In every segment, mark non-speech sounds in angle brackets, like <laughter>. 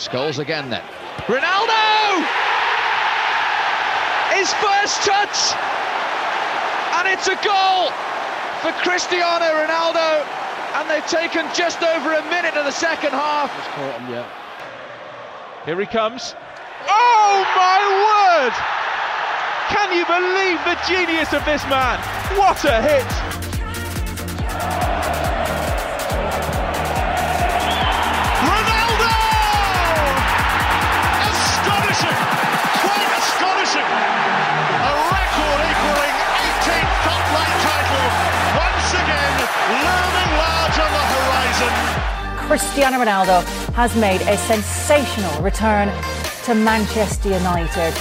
Scholes again then. Ronaldo! His first touch! And it's a goal for Cristiano Ronaldo. And they've taken just over a minute of the second half. Here he comes. Oh my word! Can you believe the genius of this man? What a hit! Cristiano Ronaldo has made a sensational return to Manchester United.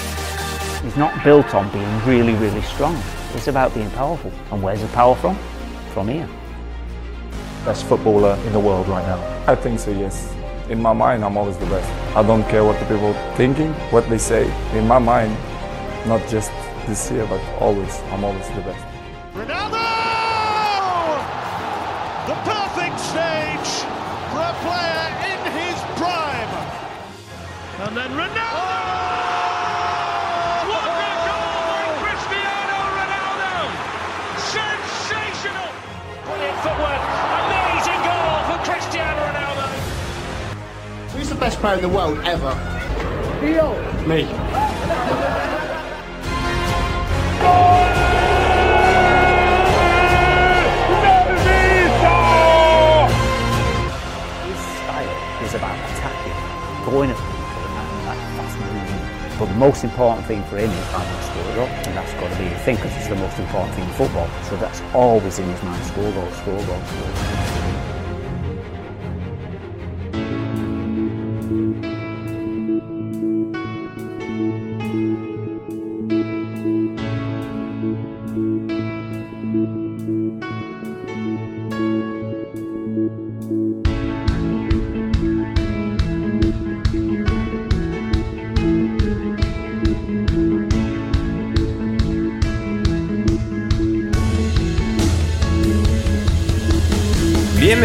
He's not built on being really, really strong. It's about being powerful. And where's the power from? From here. best footballer in the world right now? I think so, yes. In my mind, I'm always the best. I don't care what the people thinking, what they say. In my mind, not just this year, but always, I'm always the best. Ronaldo! The perfect stage for a player in his prime. And then Ronaldo! What a goal by Cristiano Ronaldo! Sensational! Brilliant footwork. Amazing goal for Cristiano Ronaldo. Who's the best player in the world ever? Me. Oh, going at that's moving. But the most important thing for him is finding score goal, and that's got to be the thing because it's the most important thing in football. So that's always in his mind: score goal, score goal, score goal.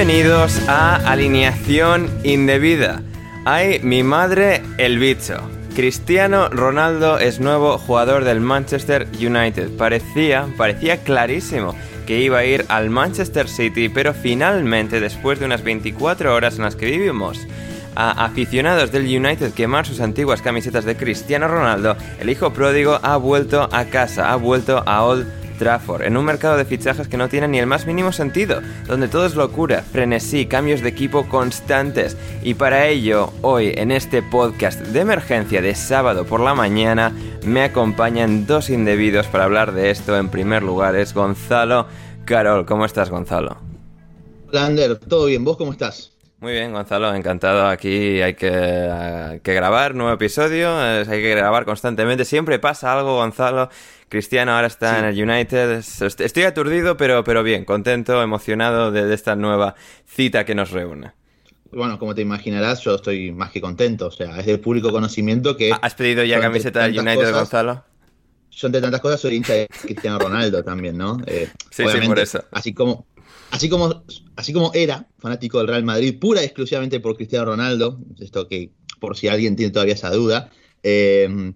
Bienvenidos a Alineación Indebida. Ay, mi madre, el bicho. Cristiano Ronaldo es nuevo jugador del Manchester United. Parecía, parecía clarísimo que iba a ir al Manchester City, pero finalmente, después de unas 24 horas en las que vivimos a aficionados del United quemar sus antiguas camisetas de Cristiano Ronaldo, el hijo pródigo ha vuelto a casa, ha vuelto a Old Trafford, en un mercado de fichajes que no tiene ni el más mínimo sentido, donde todo es locura, frenesí, cambios de equipo constantes. Y para ello, hoy en este podcast de emergencia de sábado por la mañana, me acompañan dos indebidos para hablar de esto. En primer lugar es Gonzalo Carol. ¿Cómo estás, Gonzalo? Hola, Ander, ¿todo bien? ¿Vos cómo estás? Muy bien, Gonzalo, encantado. Aquí hay que, que grabar nuevo episodio, hay que grabar constantemente. Siempre pasa algo, Gonzalo. Cristiano ahora está en el United. Estoy aturdido, pero, pero bien, contento, emocionado de, esta nueva cita que nos reúne. Bueno, como te imaginarás, yo estoy más que contento. O sea, es del público conocimiento que. ¿Has pedido ya camiseta del United, Gonzalo? Yo, entre tantas cosas, soy hincha de <laughs> Cristiano Ronaldo también, ¿no? Eh, sí, sí, por eso. Así como Así como, así como era fanático del Real Madrid, pura y exclusivamente por Cristiano Ronaldo, esto que por si alguien tiene todavía esa duda, eh,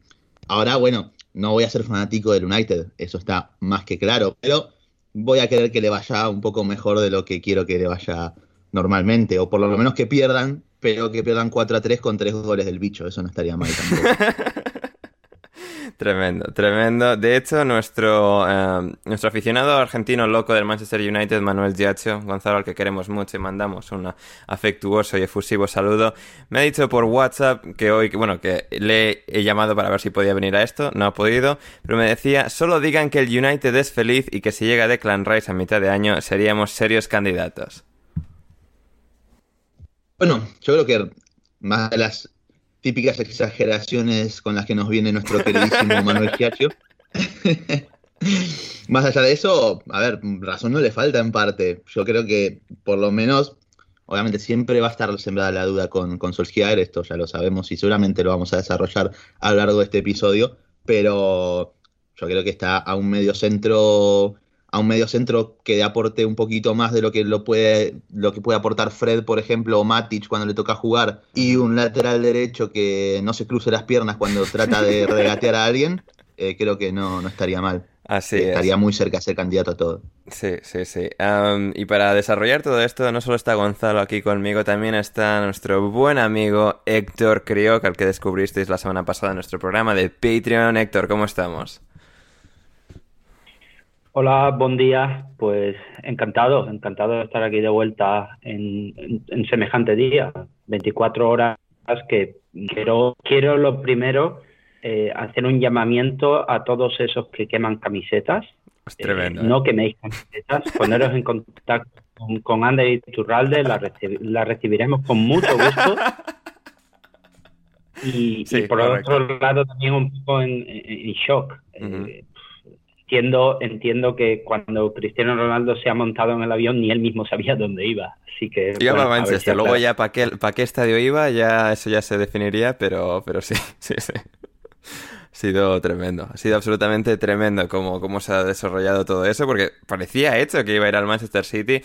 ahora, bueno, no voy a ser fanático del United, eso está más que claro, pero voy a querer que le vaya un poco mejor de lo que quiero que le vaya normalmente, o por lo menos que pierdan, pero que pierdan 4 a 3 con 3 goles del bicho, eso no estaría mal tampoco. <laughs> Tremendo, tremendo. De hecho, nuestro, eh, nuestro aficionado argentino loco del Manchester United, Manuel Giacho, Gonzalo, al que queremos mucho y mandamos un afectuoso y efusivo saludo, me ha dicho por WhatsApp que hoy, bueno, que le he llamado para ver si podía venir a esto, no ha podido, pero me decía, solo digan que el United es feliz y que si llega Declan Rice a mitad de año seríamos serios candidatos. Bueno, yo creo que más de las típicas exageraciones con las que nos viene nuestro queridísimo <laughs> Manuel Giacchio. <laughs> Más allá de eso, a ver, razón no le falta en parte. Yo creo que por lo menos, obviamente siempre va a estar sembrada la duda con, con Solskjaer, esto ya lo sabemos y seguramente lo vamos a desarrollar a lo largo de este episodio, pero yo creo que está a un medio centro a un medio centro que aporte un poquito más de lo que lo puede lo que puede aportar Fred, por ejemplo, o Matic cuando le toca jugar, y un lateral derecho que no se cruce las piernas cuando trata de <laughs> regatear a alguien, eh, creo que no, no estaría mal. Así Estaría muy cerca de ser candidato a todo. Sí, sí, sí. y para desarrollar todo esto, no solo está Gonzalo aquí conmigo, también está nuestro buen amigo Héctor Crioc, al que descubristeis la semana pasada en nuestro programa de Patreon. Héctor, ¿cómo estamos? Hola, buen día. Pues encantado, encantado de estar aquí de vuelta en, semejante día. 24 horas que quiero, quiero lo primero eh, hacer un llamamiento a todos esos que queman camisetas. Es tremendo. Eh, no ¿eh? queméis camisetas, poneros en contacto con, con Ander y Turralde, la, recibiremos con mucho gusto. <laughs> Y, por otro lado también un poco en, shock. Entiendo, entiendo que cuando Cristiano Ronaldo se ha montado en el avión ni él mismo sabía dónde iba. Así que. Iba a Manchester, luego ya para qué, para qué estadio iba, ya eso ya se definiría, pero, pero sí, <laughs> sí, sí. Sido tremendo, ha sido absolutamente tremendo cómo, cómo se ha desarrollado todo eso, porque parecía hecho que iba a ir al Manchester City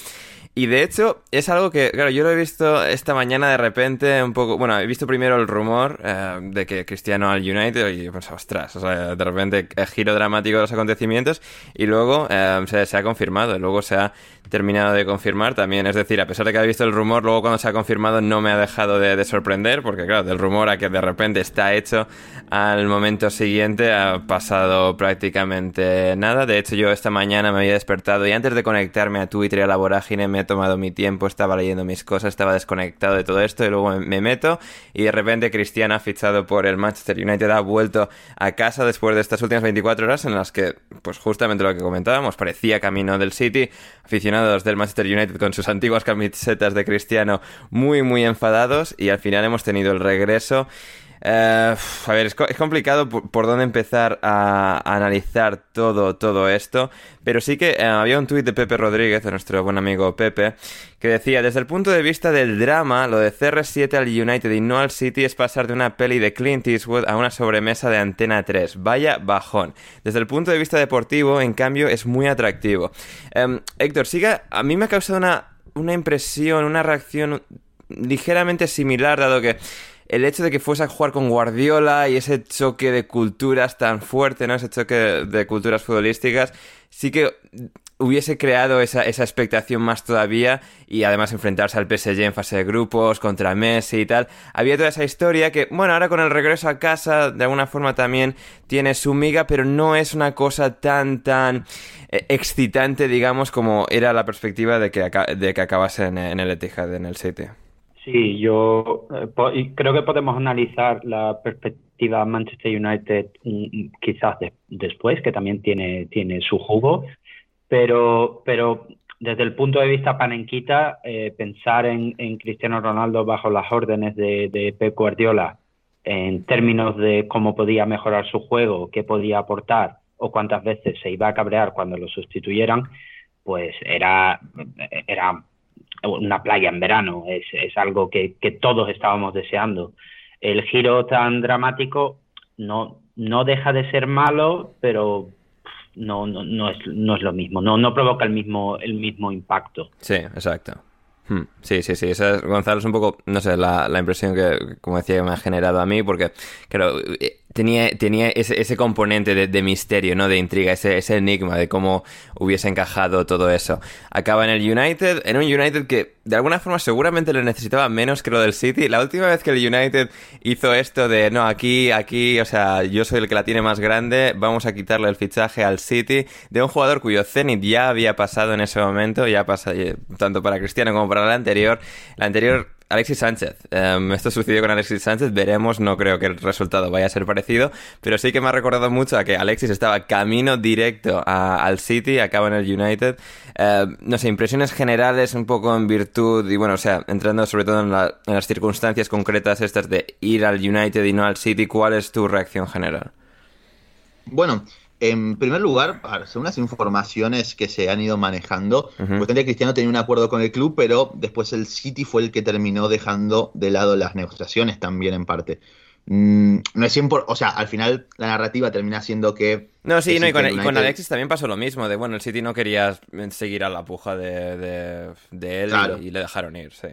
y de hecho, es algo que, claro, yo lo he visto esta mañana de repente un poco. Bueno, he visto primero el rumor eh, de que Cristiano al United y pues, ostras, o sea, de repente el giro dramático de los acontecimientos y luego eh, se, se, ha confirmado, luego se ha terminado de confirmar también. Es decir, a pesar de que he visto el rumor, luego cuando se ha confirmado no me ha dejado de, sorprender, porque claro, del rumor a que de repente está hecho al momento siguiente ha pasado prácticamente nada. De hecho, yo esta mañana me había despertado y antes de conectarme a Twitter y a la vorágine me he tomado mi tiempo, estaba leyendo mis cosas, estaba desconectado de todo esto y luego me meto y de repente Cristiano ha fichado por el Manchester United, ha vuelto a casa después de estas últimas 24 horas en las que, pues justamente lo que comentábamos, parecía camino del City, aficionado del Manchester United con sus antiguas camisetas de Cristiano muy, muy enfadados y al final hemos tenido el regreso. Eh, a ver, es, complicado por, dónde empezar a, analizar todo, todo esto, pero sí que eh, había un tuit de Pepe Rodríguez, de nuestro buen amigo Pepe, que decía, desde el punto de vista del drama, lo de CR7 al United y no al City es pasar de una peli de Clint Eastwood a una sobremesa de Antena 3. Vaya bajón. Desde el punto de vista deportivo, en cambio, es muy atractivo. Em, Héctor, siga, a mí me ha causado una, una impresión, una reacción ligeramente similar, dado que el hecho de que fuese a jugar con Guardiola y ese choque de culturas tan fuerte, ¿no? Ese choque de, culturas futbolísticas, sí que hubiese creado esa, esa, expectación más todavía y además enfrentarse al PSG en fase de grupos contra Messi y tal. Había toda esa historia que, bueno, ahora con el regreso a casa de alguna forma también tiene su miga, pero no es una cosa tan, tan eh, excitante, digamos, como era la perspectiva de que, de que acabase en, en el Etihad, en el City. Sí, yo eh, creo que podemos analizar la perspectiva Manchester United mm, quizás después, que también tiene, tiene su jugo, pero, pero desde el punto de vista panenquita, eh, pensar en, Cristiano Ronaldo bajo las órdenes de, de, Pep Guardiola en términos de cómo podía mejorar su juego, qué podía aportar o cuántas veces se iba a cabrear cuando lo sustituyeran, pues era, era una playa en verano, es, es algo que, que, todos estábamos deseando. El giro tan dramático no, no deja de ser malo, pero no, no, no, es, no es lo mismo, no, no provoca el mismo, el mismo impacto. Sí, exacto. Hmm, sí, sí, sí. Esa, Gonzalo, es un poco, no sé, la, la impresión que, como decía, me ha generado a mí, porque, claro, eh, tenía, tenía ese, ese componente de, de, misterio, ¿no? De intriga, ese, ese enigma de cómo hubiese encajado todo eso. Acaba en el United, en un United que de alguna forma seguramente le necesitaba menos que lo del City. La última vez que el United hizo esto de, no, aquí, aquí, o sea, yo soy el que la tiene más grande, vamos a quitarle el fichaje al City de un jugador cuyo Zenit ya había pasado en ese momento, ya pasa, eh, tanto para Cristiano como para la anterior. La anterior Alexis Sánchez. Em, esto sucedió con Alexis Sánchez. Veremos, no creo que el resultado vaya a ser parecido. Pero sí que me ha recordado mucho a que Alexis estaba camino directo al City, acaba en el United. Em, no sé, impresiones generales un poco en virtud y bueno, o sea, entrando sobre todo en, en las circunstancias concretas estas de ir al United y no al City, ¿cuál es tu reacción general? Bueno, en primer lugar, según las informaciones que se han ido manejando, uh Cristiano tenía un acuerdo con el club, pero después el City fue el que terminó dejando de lado las negociaciones también en parte. Mm, no es 100%, o sea, al final la narrativa termina siendo que... No, sí, no, y, con, Alexis también pasó lo mismo, de bueno, el City no quería seguir a la puja de, de, él y, y, le dejaron ir, sí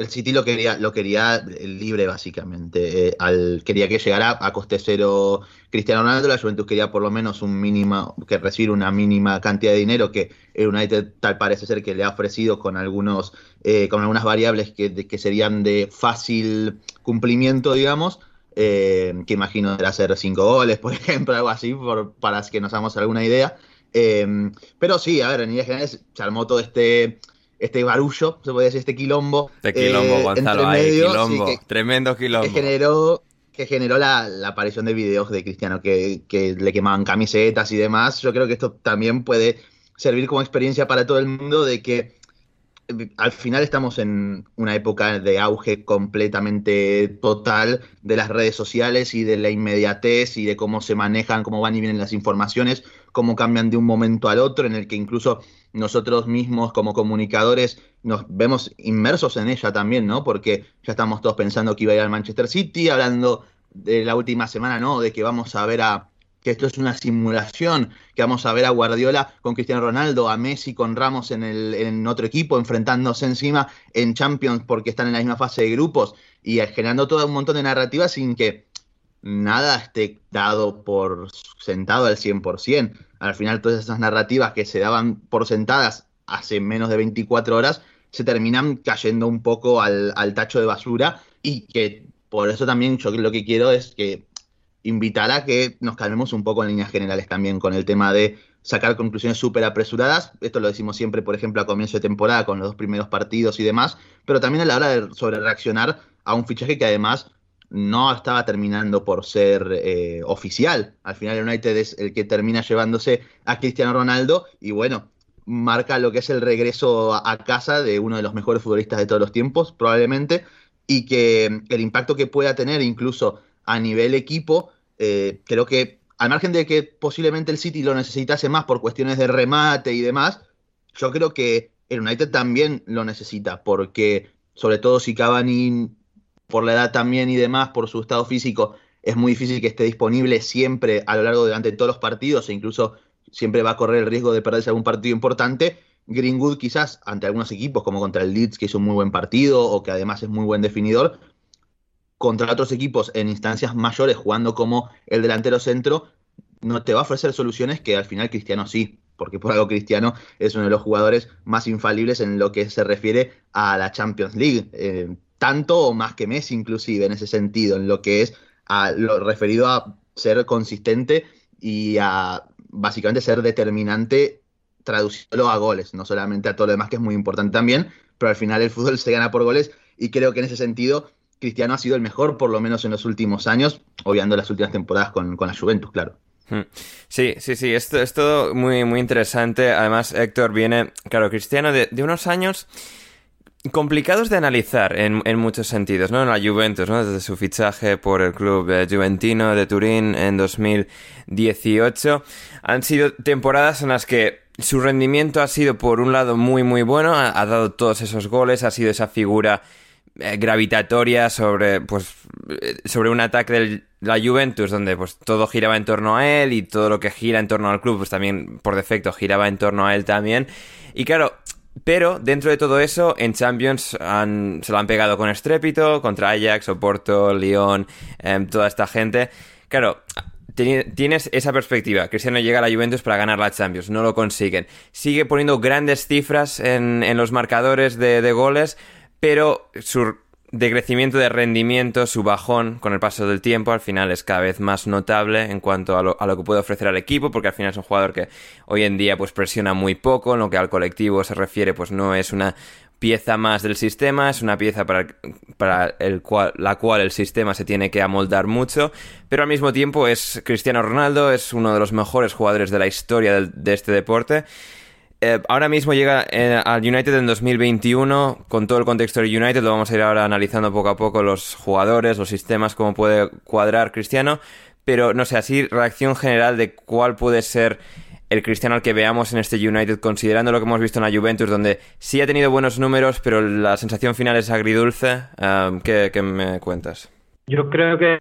el City lo quería, lo quería libre, básicamente. Eh, al, quería que llegara a coste cero Cristiano Ronaldo, la Juventus quería por lo menos un mínimo, que recibir una mínima cantidad de dinero que el United tal parece ser que le ha ofrecido con algunos, eh, con algunas variables que, que, serían de fácil cumplimiento, digamos. Eh, que imagino era hacer cinco goles, <laughs> por ejemplo, algo así, para que nos hagamos alguna idea. pero sí, a ver, en líneas generales se armó todo este este barullo, se puede decir, este quilombo. Este quilombo, eh, Gonzalo, hay quilombo, tremendo quilombo. Que generó, que generó la, aparición de videos de Cristiano que, le quemaban camisetas y demás. Yo creo que esto también puede servir como experiencia para todo el mundo de que al final estamos en una época de auge completamente total de las redes sociales y de la inmediatez y de cómo se manejan, cómo van y vienen las informaciones, cómo cambian de un momento al otro, en el que incluso nosotros mismos como comunicadores nos vemos inmersos en ella también, ¿no? Porque ya estamos todos pensando que iba a ir al Manchester City, hablando de la última semana, ¿no? De que vamos a ver a que esto es una simulación, que vamos a ver a Guardiola con Cristiano Ronaldo, a Messi con Ramos en, el, en otro equipo, enfrentándose encima en Champions porque están en la misma fase de grupos y generando todo un montón de narrativas sin que nada esté dado por sentado al 100% al final todas esas narrativas que se daban por sentadas hace menos de 24 horas se terminan cayendo un poco al, tacho de basura y que por eso también yo lo que quiero es que invitar a que nos calmemos un poco en líneas generales también con el tema de sacar conclusiones súper apresuradas. Esto lo decimos siempre, por ejemplo, a comienzo de temporada con los dos primeros partidos y demás, pero también a la hora de sobre reaccionar a un fichaje que además no estaba terminando por ser eh, oficial. Al final United es el que termina llevándose a Cristiano Ronaldo y bueno, marca lo que es el regreso a casa de uno de los mejores futbolistas de todos los tiempos, probablemente, y que el impacto que pueda tener incluso a nivel equipo, eh, creo que al margen de que posiblemente el City lo necesitase más por cuestiones de remate y demás, yo creo que el United también lo necesita, porque sobre todo si Cavani por la edad también y demás, por su estado físico, es muy difícil que esté disponible siempre a lo largo de todos los partidos e incluso siempre va a correr el riesgo de perderse algún partido importante. Greenwood quizás ante algunos equipos como contra el Leeds que hizo un muy buen partido o que además es muy buen definidor, contra otros equipos en instancias mayores jugando como el delantero centro, no te va a ofrecer soluciones que al final Cristiano sí, porque por algo Cristiano es uno de los jugadores más infalibles en lo que se refiere a la Champions League. Eh, tanto o más que Messi inclusive en ese sentido, en lo que es a lo referido a ser consistente y a básicamente ser determinante traduciéndolo a goles, no solamente a todo lo demás que es muy importante también, pero al final el fútbol se gana por goles y creo que en ese sentido Cristiano ha sido el mejor por lo menos en los últimos años, obviando las últimas temporadas con, con la Juventus, claro. Hmm. Sí, sí, sí, esto es todo muy, muy interesante. Además, Héctor viene, claro, Cristiano, de, de unos años complicados de analizar en, en, muchos sentidos, ¿no? En la Juventus, ¿no? Desde su fichaje por el club eh, juventino de Turín en 2018. Han sido temporadas en las que su rendimiento ha sido, por un lado, muy, muy bueno. Ha, ha dado todos esos goles, ha sido esa figura eh, gravitatoria sobre, pues, eh, sobre un ataque de la Juventus donde pues todo giraba en torno a él y todo lo que gira en torno al club pues también por defecto giraba en torno a él también. Y claro, pero dentro de todo eso, en Champions se lo han pegado con estrépito, contra Ajax, Oporto, Lyon, em, toda esta gente. Claro, tienes esa perspectiva. Cristiano llega a la Juventus para ganar la Champions, no lo consiguen. Sigue poniendo grandes cifras en, los marcadores de, de goles, pero su decrecimiento de rendimiento, su bajón con el paso del tiempo, al final es cada vez más notable en cuanto a lo, que puede ofrecer al equipo, porque al final es un jugador que hoy en día pues presiona muy poco, en lo que al colectivo se refiere pues no es una pieza más del sistema, es una pieza para, la cual el sistema se tiene que amoldar mucho, pero al mismo tiempo es Cristiano Ronaldo, es uno de los mejores jugadores de la historia de este deporte eh, ahora mismo llega eh, al United en 2021, con todo el contexto del United, lo vamos a ir ahora analizando poco a poco los jugadores, los sistemas, cómo puede cuadrar Cristiano, pero no sé, así reacción general de cuál puede ser el Cristiano al que veamos en este United, considerando lo que hemos visto en la Juventus, donde sí ha tenido buenos números, pero la sensación final es agridulce. Eh, ¿qué, me cuentas? Yo creo que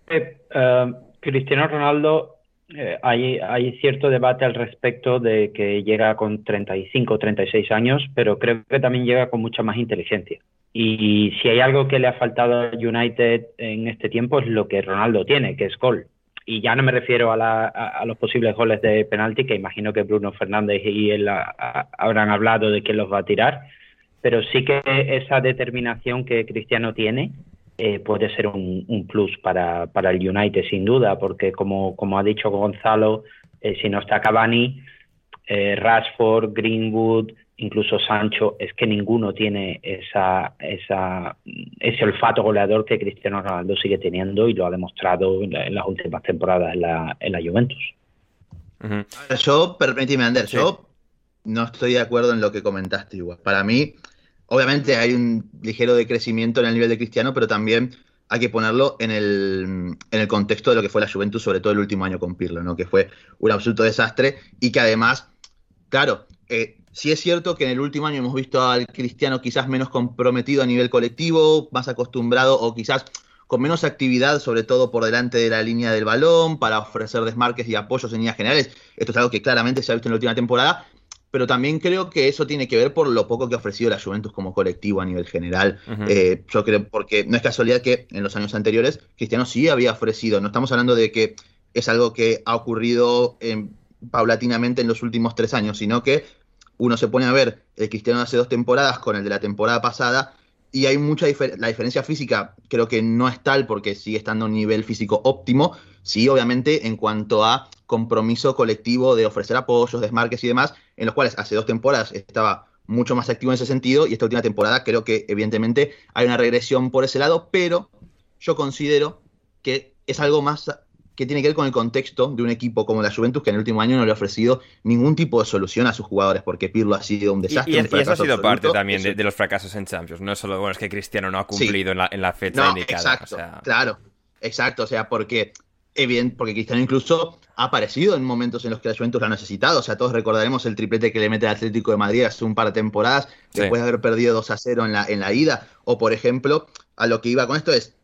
Cristiano Ronaldo eh, hay, hay cierto debate al respecto de que llega con 35 o 36 años, pero creo que también llega con mucha más inteligencia. Y si hay algo que le ha faltado al United en este tiempo es lo que Ronaldo tiene, que es gol. Y ya no me refiero a, a, los posibles goles de penalti, que imagino que Bruno Fernández y él habrán hablado de quién los va a tirar, pero sí que esa determinación que Cristiano tiene eh, puede ser un, plus para, para, el United, sin duda, porque como, como ha dicho Gonzalo, eh, si no está Cavani, eh, Rashford, Greenwood, incluso Sancho, es que ninguno tiene esa, esa, ese olfato goleador que Cristiano Ronaldo sigue teniendo y lo ha demostrado en, las últimas temporadas en la, en la Juventus. Yo, permíteme, Ander, yo no estoy de acuerdo en lo que comentaste igual. Para mí, Obviamente hay un ligero decrecimiento en el nivel de Cristiano, pero también hay que ponerlo en el, en el contexto de lo que fue la Juventus, sobre todo el último año con Pirlo, ¿no? que fue un absoluto desastre y que además, claro, eh, sí es cierto que en el último año hemos visto al Cristiano quizás menos comprometido a nivel colectivo, más acostumbrado o quizás con menos actividad, sobre todo por delante de la línea del balón, para ofrecer desmarques y apoyos en líneas generales. Esto es algo que claramente se ha visto en la última temporada, pero también creo que eso tiene que ver por lo poco que ha ofrecido la Juventus como colectivo a nivel general. Eh, yo creo, porque no es casualidad que en los años anteriores Cristiano sí había ofrecido, no estamos hablando de que es algo que ha ocurrido paulatinamente en los últimos tres años, sino que uno se pone a ver el Cristiano de hace dos temporadas con el de la temporada pasada y hay mucha diferencia, la diferencia física creo que no es tal porque sigue estando a un nivel físico óptimo, sí, obviamente en cuanto a compromiso colectivo de ofrecer apoyos, desmarques y demás, en los cuales hace dos temporadas estaba mucho más activo en ese sentido y esta última temporada creo que evidentemente hay una regresión por ese lado, pero yo considero que es algo más que tiene que ver con el contexto de un equipo como la Juventus que en el último año no le ha ofrecido ningún tipo de solución a sus jugadores porque Pirlo ha sido un desastre. Y, eso ha sido parte también de, los fracasos en Champions, no solo bueno, es que Cristiano no ha cumplido en, la, fecha indicada. Exacto, claro, exacto, o sea, porque porque Cristiano incluso ha aparecido en momentos en los que la Juventus lo ha necesitado. O sea, todos recordaremos el triplete que le mete al Atlético de Madrid hace un par de temporadas, después de haber perdido 2 a 0 en la, en la ida. O, por ejemplo, a lo que iba con esto es,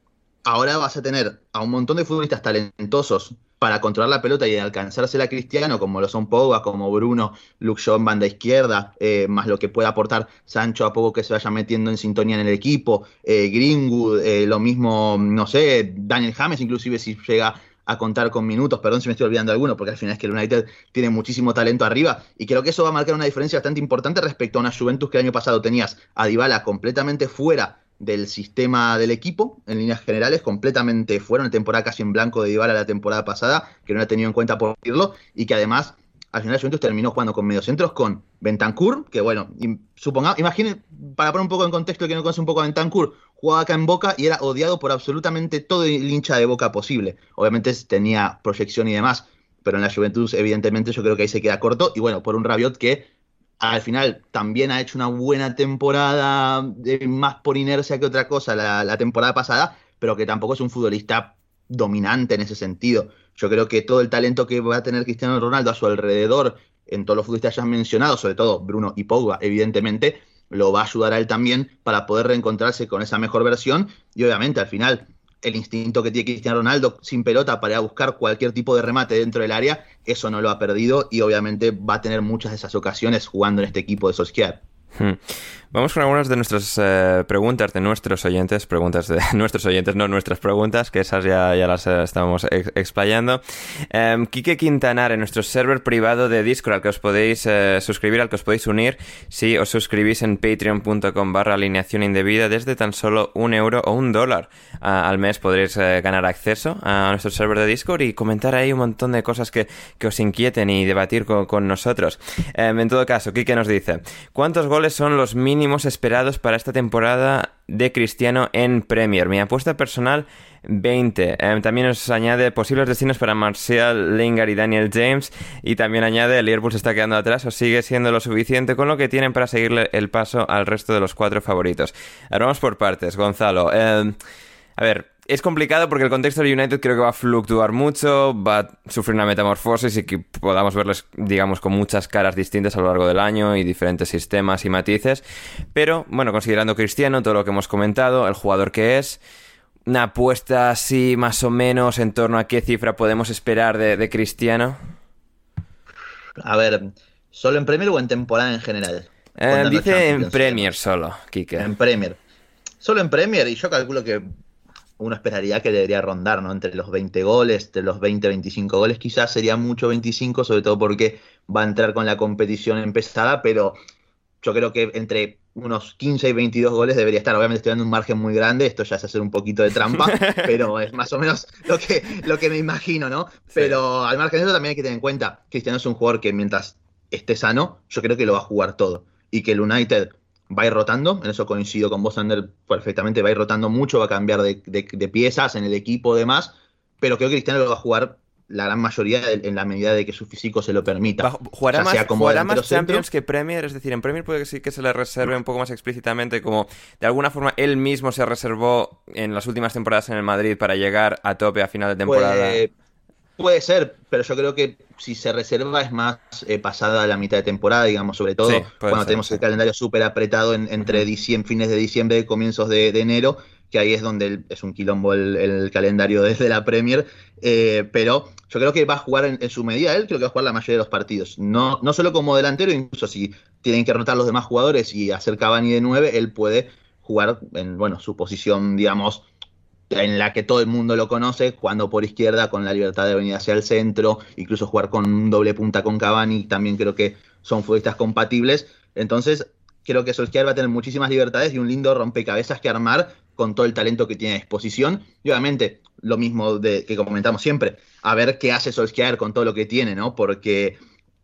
ahora vas a tener a un montón de futbolistas talentosos para controlar la pelota y alcanzársela a Cristiano, como lo son Pogba, como Bruno, Luke banda izquierda, eh, más lo que pueda aportar Sancho a poco que se vaya metiendo en sintonía en el equipo, eh, Greenwood, eh, lo mismo, no sé, Daniel James, inclusive si llega a contar con minutos, perdón si me estoy olvidando alguno, porque al final es que el United tiene muchísimo talento arriba, y creo que eso va a marcar una diferencia bastante importante respecto a una Juventus que el año pasado tenías a Dybala completamente fuera del sistema del equipo, en líneas generales, completamente fuera, una temporada casi en blanco de Dybala la temporada pasada, que no ha tenido en cuenta por decirlo, y que además al final Juventus terminó jugando con mediocentros con Bentancur, que bueno, suponga, imagine, para poner un poco en contexto que no conoce un poco a Bentancur, jugaba acá en Boca y era odiado por absolutamente todo el hincha de Boca posible. Obviamente tenía proyección y demás, pero en la Juventus evidentemente yo creo que ahí se queda corto y bueno, por un Rabiot que al final también ha hecho una buena temporada, más por inercia que otra cosa la, temporada pasada, pero que tampoco es un futbolista dominante en ese sentido. Yo creo que todo el talento que va a tener Cristiano Ronaldo a su alrededor, en todos los futbolistas ya mencionado, sobre todo Bruno y Pogba, evidentemente, lo va a ayudar a él también para poder reencontrarse con esa mejor versión y obviamente al final el instinto que tiene Cristiano Ronaldo sin pelota para ir a buscar cualquier tipo de remate dentro del área, eso no lo ha perdido y obviamente va a tener muchas de esas ocasiones jugando en este equipo de Solskjaer. Hmm. Vamos con algunas de nuestras eh, preguntas de nuestros oyentes, preguntas de <laughs> nuestros oyentes, no nuestras preguntas, que esas ya, ya las eh, estamos explayando. Um, Quique Quintanar, en nuestro server privado de Discord, al que os podéis eh, suscribir, al que os podéis unir, si os suscribís en patreon.com barra alineación indebida, desde tan solo un euro o un dólar al mes podréis ganar acceso a nuestro server de Discord y comentar ahí un montón de cosas que, que os inquieten y debatir con, con nosotros. Um, en todo caso, Quique nos dice, ¿cuántos goles son los mínimos esperados para esta temporada de Cristiano en Premier. Mi apuesta personal, 20. Em, también nos añade posibles destinos para Marcial, Lingard y Daniel James. Y también añade, el Liverpool se está quedando atrás o sigue siendo lo suficiente con lo que tienen para seguirle el paso al resto de los cuatro favoritos. Ahora vamos por partes, Gonzalo. Em, a ver, es complicado porque el contexto de United creo que va a fluctuar mucho, va a sufrir una metamorfosis y que podamos verles, digamos, con muchas caras distintas a lo largo del año y diferentes sistemas y matices. Pero, bueno, considerando Cristiano, todo lo que hemos comentado, el jugador que es, una apuesta así más o menos en torno a qué cifra podemos esperar de, Cristiano. A ver, ¿solo en Premier o en temporada en general? Eh, dice en Premier solo, Kike. En Premier. Solo en Premier y yo calculo que uno esperaría que debería rondar, ¿no? Entre los 20 goles, entre los 20, 25 goles, quizás sería mucho 25, sobre todo porque va a entrar con la competición empezada, pero yo creo que entre unos 15 y 22 goles debería estar. Obviamente estoy dando un margen muy grande, esto ya es hacer un poquito de trampa, <laughs> pero es más o menos lo que, lo que me imagino, ¿no? Pero al margen de eso también hay que tener en cuenta, Cristiano es un jugador que mientras esté sano, yo creo que lo va a jugar todo. Y que el United va a ir rotando, en eso coincido con vos, Ander, perfectamente, va a ir rotando mucho, va a cambiar de, piezas en el equipo, demás, pero creo que Cristiano lo va a jugar la gran mayoría en la medida de que su físico se lo permita. Jugará más, jugará más Champions que Premier, es decir, en Premier puede que sí que se le reserve un poco más explícitamente, como de alguna forma él mismo se reservó en las últimas temporadas en el Madrid para llegar a tope a final de temporada. Puede ser, pero yo creo que si se reserva es más eh, pasada la mitad de temporada, digamos, sobre todo cuando tenemos el calendario súper apretado entre diciembre, fines de diciembre y comienzos de, enero, que ahí es donde es un quilombo el, calendario desde la Premier, eh, pero yo creo que va a jugar en, su medida, él creo que va a jugar la mayoría de los partidos, no, no solo como delantero, incluso si tienen que rotar los demás jugadores y hacer Cavani de 9, él puede jugar en bueno, su posición, digamos, en la que todo el mundo lo conoce, jugando por izquierda con la libertad de venir hacia el centro, incluso jugar con un doble punta con Cavani, también creo que son futbolistas compatibles. Entonces, creo que Solskjaer va a tener muchísimas libertades y un lindo rompecabezas que armar con todo el talento que tiene a disposición. Y obviamente, lo mismo de, que comentamos siempre, a ver qué hace Solskjaer con todo lo que tiene, ¿no? Porque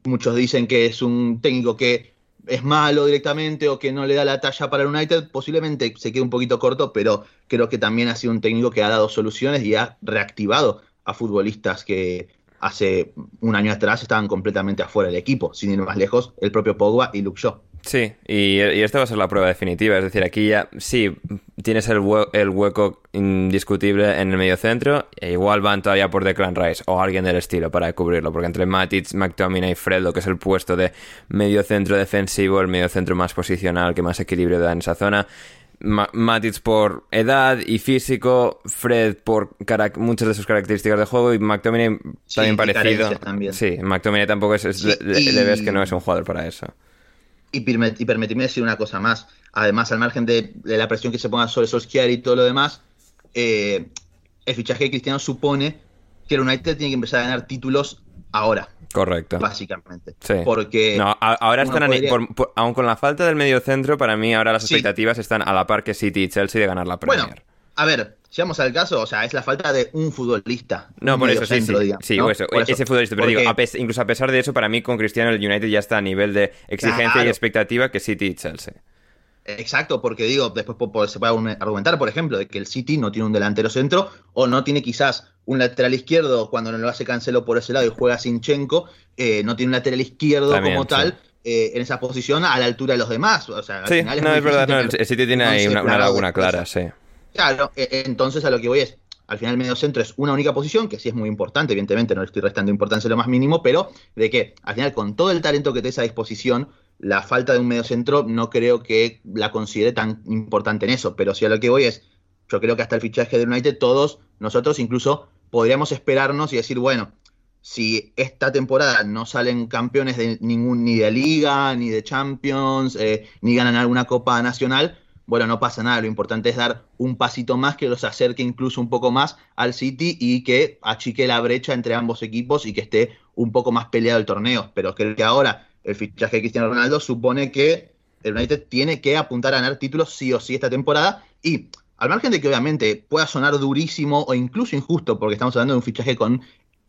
muchos dicen que es un técnico que es malo directamente o que no le da la talla para el United, posiblemente se quede un poquito corto, pero creo que también ha sido un técnico que ha dado soluciones y ha reactivado a futbolistas que hace un año atrás estaban completamente afuera del equipo, sin ir más lejos, el propio Pogba y Luke Shaw. Sí, y, esta va a ser la prueba definitiva. Es decir, aquí ya sí tienes el, el hueco indiscutible en el medio centro. E igual van todavía por Declan Rice o alguien del estilo para cubrirlo. Porque entre Matic, McTominay y Fred, lo que es el puesto de medio centro defensivo, el medio centro más posicional que más equilibrio da en esa zona. Matic por edad y físico, Fred por muchas de sus características de juego y McTominay también parecido. También. Sí, McTominay tampoco es, le, ves que no es un jugador para eso. Y, y permitirme decir una cosa más. Además, al margen de, la presión que se ponga sobre Solskjaer y todo lo demás, eh, el fichaje de Cristiano supone que el United tiene que empezar a ganar títulos ahora. Correcto. Básicamente. Sí. Porque. No, ahora están. aun con la falta del medio centro, para mí ahora las expectativas están a la par que City y Chelsea de ganar la Premier. Bueno, a ver, si vamos al caso, o sea, es la falta de un futbolista. No, por eso, sí, sí. sí ese futbolista. Pero digo, incluso a pesar de eso, para mí con Cristiano el United ya está a nivel de exigencia y expectativa que City y Chelsea. Exacto, porque digo, después se puede argumentar, por ejemplo, de que el City no tiene un delantero centro o no tiene quizás un lateral izquierdo cuando no lo hace Cancelo por ese lado y juega Sinchenko, eh, no tiene un lateral izquierdo como tal. Eh, en esa posición a la altura de los demás. O sea, sí, no, es verdad, no, el City tiene ahí una, laguna clara, sí. Claro, e, entonces a lo que voy es, al final el medio centro es una única posición, que sí es muy importante, evidentemente no le estoy restando importancia lo más mínimo, pero de que al final con todo el talento que te a disposición, la falta de un medio centro no creo que la considere tan importante en eso, pero si a lo que voy es, yo creo que hasta el fichaje de United todos nosotros incluso podríamos esperarnos y decir, bueno, si esta temporada no salen campeones de ningún ni de liga, ni de Champions, eh, ni ganan alguna copa nacional, bueno, no pasa nada, lo importante es dar un pasito más que los acerque incluso un poco más al City y que achique la brecha entre ambos equipos y que esté un poco más peleado el torneo. Pero creo que ahora el fichaje de Cristiano Ronaldo supone que el United tiene que apuntar a ganar títulos sí o sí esta temporada y al margen de que obviamente pueda sonar durísimo o incluso injusto, porque estamos hablando de un fichaje con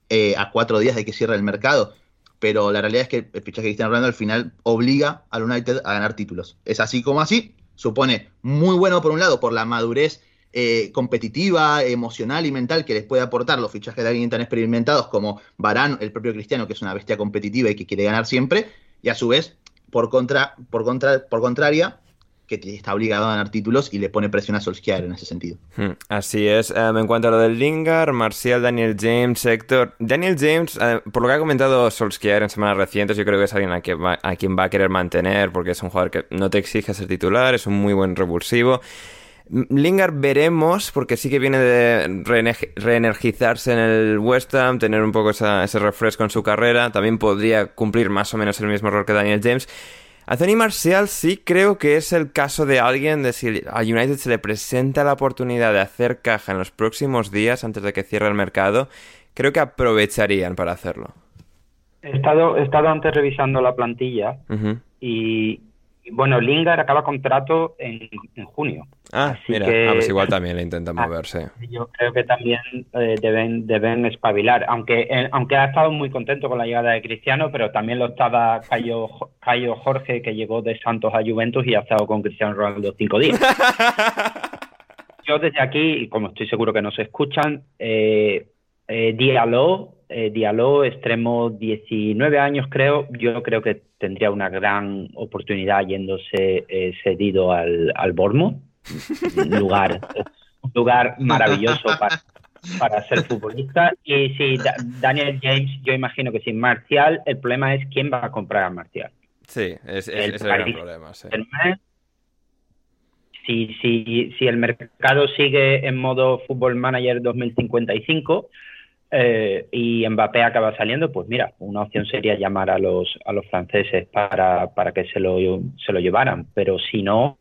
eh, a cuatro días de que cierre el mercado, pero la realidad es que el fichaje de Cristiano Ronaldo al final obliga al United a ganar títulos. Es así como así, supone muy bueno por un lado por la madurez eh, competitiva, emocional y mental que les puede aportar los fichajes de alguien tan experimentados como Barán, el propio Cristiano, que es una bestia competitiva y que quiere ganar siempre, y a su vez, por, contra, por, contra, por contraria, que está obligado a ganar títulos y le pone presión a Solskjaer en ese sentido. Hmm, así es. Em, en cuanto a lo del Lingard, Marcial, Daniel James, Héctor. Daniel James, eh, por lo que ha comentado Solskjaer en semanas recientes, yo creo que es alguien a quien, va, a quien va a querer mantener porque es un jugador que no te exige ser titular, es un muy buen revulsivo. Lingard veremos, porque sí que viene de reenergizarse en el West Ham, tener un poco ese refresco en su carrera. También podría cumplir más o menos el mismo rol que Daniel James. Anthony Marcial sí creo que es el caso de alguien de si a United se le presenta la oportunidad de hacer caja en los próximos días antes de que cierre el mercado, creo que aprovecharían para hacerlo. He estado, he estado antes revisando la plantilla y, bueno, Lingard acaba contrato en, junio. Ah, mira, ah, pues igual también le intentan ah, moverse. Yo creo que también eh, deben, deben espabilar, aunque, eh, aunque ha estado muy contento con la llegada de Cristiano, pero también lo estaba Cayo, Cayo Jorge, que llegó de Santos a Juventus y ha estado con Cristiano Ronaldo cinco días. <laughs> yo desde aquí, como estoy seguro que nos escuchan, eh, eh Diallo eh, Diallo, extremo 19 años creo, yo creo que tendría una gran oportunidad yéndose eh, cedido al, al Bormo, un lugar, un lugar maravilloso para, para ser futbolista. Y si Daniel James, yo imagino que sin Marcial, el problema es quién va a comprar a Marcial. Sí, es, el, gran problema. Si, si, si el mercado sigue en modo Fútbol Manager 2055, eh, y Mbappé acaba saliendo, pues mira, una opción sería llamar a los, a los franceses para, para que se lo, se lo llevaran, pero si no,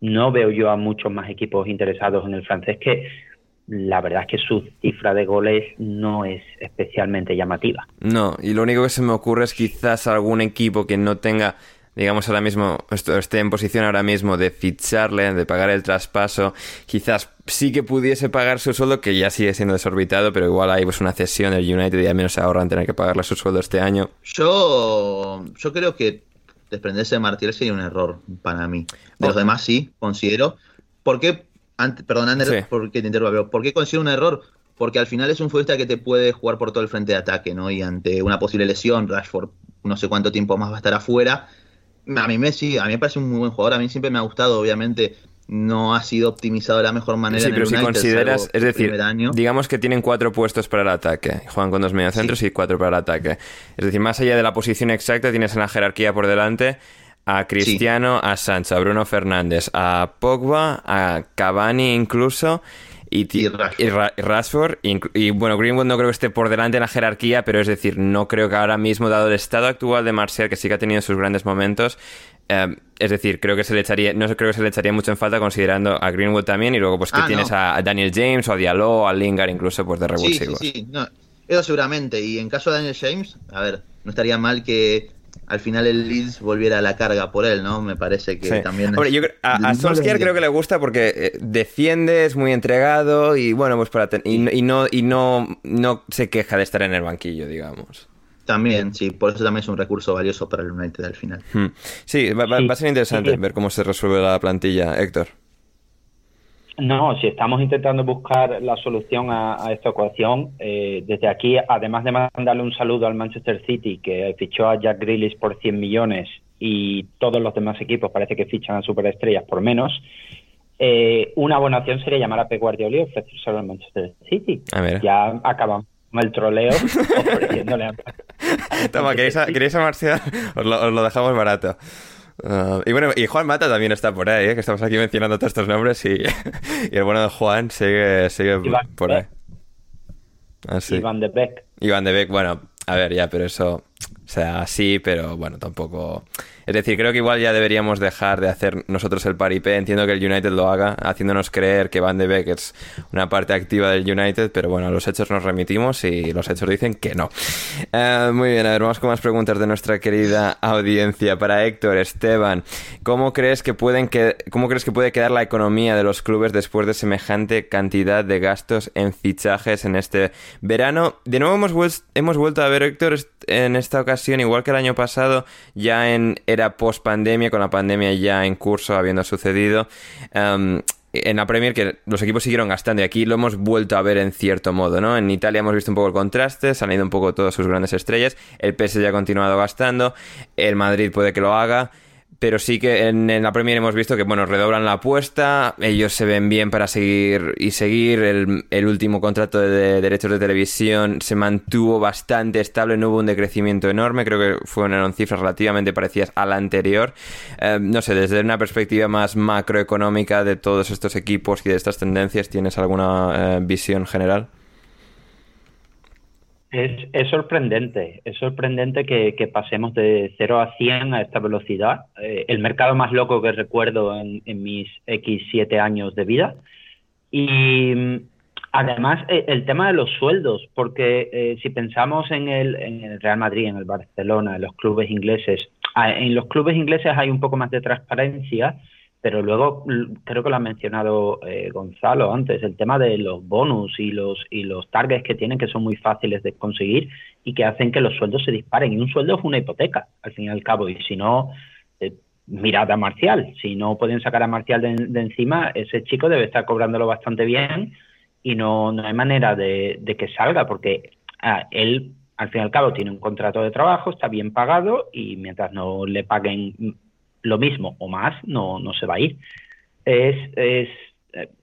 no veo yo a muchos más equipos interesados en el francés que la verdad es que su cifra de goles no es especialmente llamativa. No, y lo único que se me ocurre es quizás algún equipo que no tenga digamos ahora mismo, esté en posición ahora mismo de ficharle, de pagar el traspaso, quizás sí que pudiese pagar su sueldo, que ya sigue siendo desorbitado, pero igual hay pues una cesión del United y al menos se ahorran tener que pagarle su sueldo este año. Yo, yo creo que desprenderse de Martial sería un error para mí. De los demás sí, considero. ¿Por qué? perdón, Ander, porque te interrumpo, ¿por qué considero un error? Porque al final es un futbolista que te puede jugar por todo el frente de ataque, ¿no? Y ante una posible lesión, Rashford no sé cuánto tiempo más va a estar afuera a mí Messi, a mí me parece un muy buen jugador, a mí siempre me ha gustado, obviamente no ha sido optimizado de la mejor manera. Sí, pero si consideras, es decir, digamos que tienen cuatro puestos para el ataque, juegan con dos mediocentros y cuatro para el ataque. Es decir, más allá de la posición exacta, tienes en la jerarquía por delante a Cristiano, a Sancho, a Bruno Fernández, a Pogba, a Cavani incluso y, Rashford. Y, bueno, Greenwood no creo que esté por delante en la jerarquía, pero es decir, no creo que ahora mismo, dado el estado actual de Marcial, que sí que ha tenido sus grandes momentos, eh, es decir, creo que se le echaría, no creo que se le echaría mucho en falta considerando a Greenwood también y luego pues que ah, tienes a, Daniel James o a Diallo o a Lingard incluso pues de revulsivos. Sí, sí, sí. eso seguramente. Y en caso de Daniel James, a ver, no estaría mal que al final el Leeds volviera a la carga por él, ¿no? Me parece que también... a, Solskjaer creo que le gusta porque eh, defiende, es muy entregado y bueno, pues para... Y, y, no, y no, no se queja de estar en el banquillo, digamos. También, sí, por eso también es un recurso valioso para el United al final. Hmm. Sí, va, va- va a ser interesante ver cómo se resuelve la plantilla, Héctor. No, si estamos intentando buscar la solución a, a esta ecuación, eh, desde aquí, además de mandarle un saludo al Manchester City, que fichó a Jack Grealish por 100 millones y todos los demás equipos parece que fichan a superestrellas por menos, eh, una buena opción sería llamar a Pep Guardiola y ofrecérselo al Manchester City. Ya acabamos el troleo ofreciéndole a... <laughs> Toma, ¿queréis a, queréis a Marcial? Os lo, os lo dejamos barato. Ah, y bueno, y Juan Mata también está por ahí, ¿eh? que estamos aquí mencionando todos estos nombres y, <laughs> y el bueno de Juan sigue, sigue Iván por ahí. Ah, sí. Iván de Beck. Iván de Beck, bueno, a ver, ya, pero eso, sea, sí, pero bueno, tampoco... Es decir, creo que igual ya deberíamos dejar de hacer nosotros el paripé. Entiendo que el United lo haga, haciéndonos creer que Van de Beek es una parte activa del United, pero bueno, a los hechos nos remitimos y los hechos dicen que no. Eh, muy bien, a ver, vamos con más preguntas de nuestra querida audiencia. Para Héctor, Esteban, ¿cómo crees que pueden que, cómo crees que puede quedar la economía de los clubes después de semejante cantidad de gastos en fichajes en este verano? De nuevo hemos, vuel- hemos vuelto a ver, Héctor, en esta ocasión, igual que el año pasado, ya en era post pandemia, con la pandemia ya en curso habiendo sucedido. em, en la Premier que los equipos siguieron gastando y aquí lo hemos vuelto a ver en cierto modo, ¿no? En Italia hemos visto un poco el contraste, se han ido un poco todas sus grandes estrellas, el PSG ya ha continuado gastando, el Madrid puede que lo haga, pero sí que en, en la Premier hemos visto que, bueno, redoblan la apuesta, ellos se ven bien para seguir y seguir, el, último contrato de, de derechos de televisión se mantuvo bastante estable, no hubo un decrecimiento enorme, creo que fueron cifras relativamente parecidas a la anterior. Eh, no sé, desde una perspectiva más macroeconómica de todos estos equipos y de estas tendencias, ¿tienes alguna eh, visión general? Es, sorprendente, es sorprendente que, pasemos de 0 a 100 a esta velocidad. Eh, el mercado más loco que recuerdo en, en mis X7 años de vida. Y mm, además eh, el tema de los sueldos, porque eh, si pensamos en el, en el Real Madrid, en el Barcelona, en los clubes ingleses, ah, en los clubes ingleses hay un poco más de transparencia, pero luego creo que lo ha mencionado eh, Gonzalo antes, el tema de los bonus y los, y los targets que tienen que son muy fáciles de conseguir y que hacen que los sueldos se disparen. Y un sueldo es una hipoteca, al fin y al cabo, y si no, eh, mirad a Marcial, si no pueden sacar a Marcial de, encima, ese chico debe estar cobrándolo bastante bien y no, no hay manera de, de que salga, porque ah, él, al fin y al cabo, tiene un contrato de trabajo, está bien pagado y mientras no le paguen lo mismo o más, no, no se va a ir. Es, es,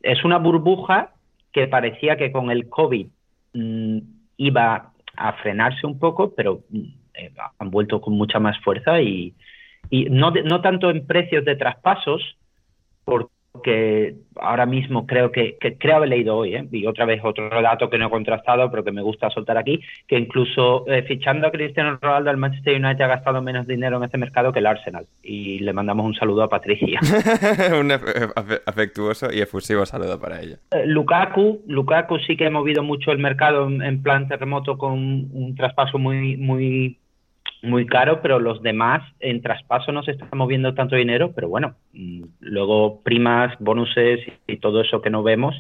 es una burbuja que parecía que con el COVID mm, iba a frenarse un poco, pero mm, eh, han vuelto con mucha más fuerza y, y no, no tanto en precios de traspasos, porque ahora mismo creo que, que creo haber leído hoy, ¿eh? y otra vez otro dato que no he contrastado, pero que me gusta soltar aquí, que incluso eh, fichando a Cristiano Ronaldo al Manchester United ha gastado menos dinero en este mercado que el Arsenal. Y le mandamos un saludo a Patricia. <laughs> un afe- afe- afectuoso y efusivo saludo para ella. Eh, Lukaku, Lukaku sí que ha movido mucho el mercado en, en plan terremoto con un traspaso muy, muy, muy caro, pero los demás en traspaso no se está moviendo tanto dinero, pero bueno, mm, luego primas, bonuses y todo eso que no vemos,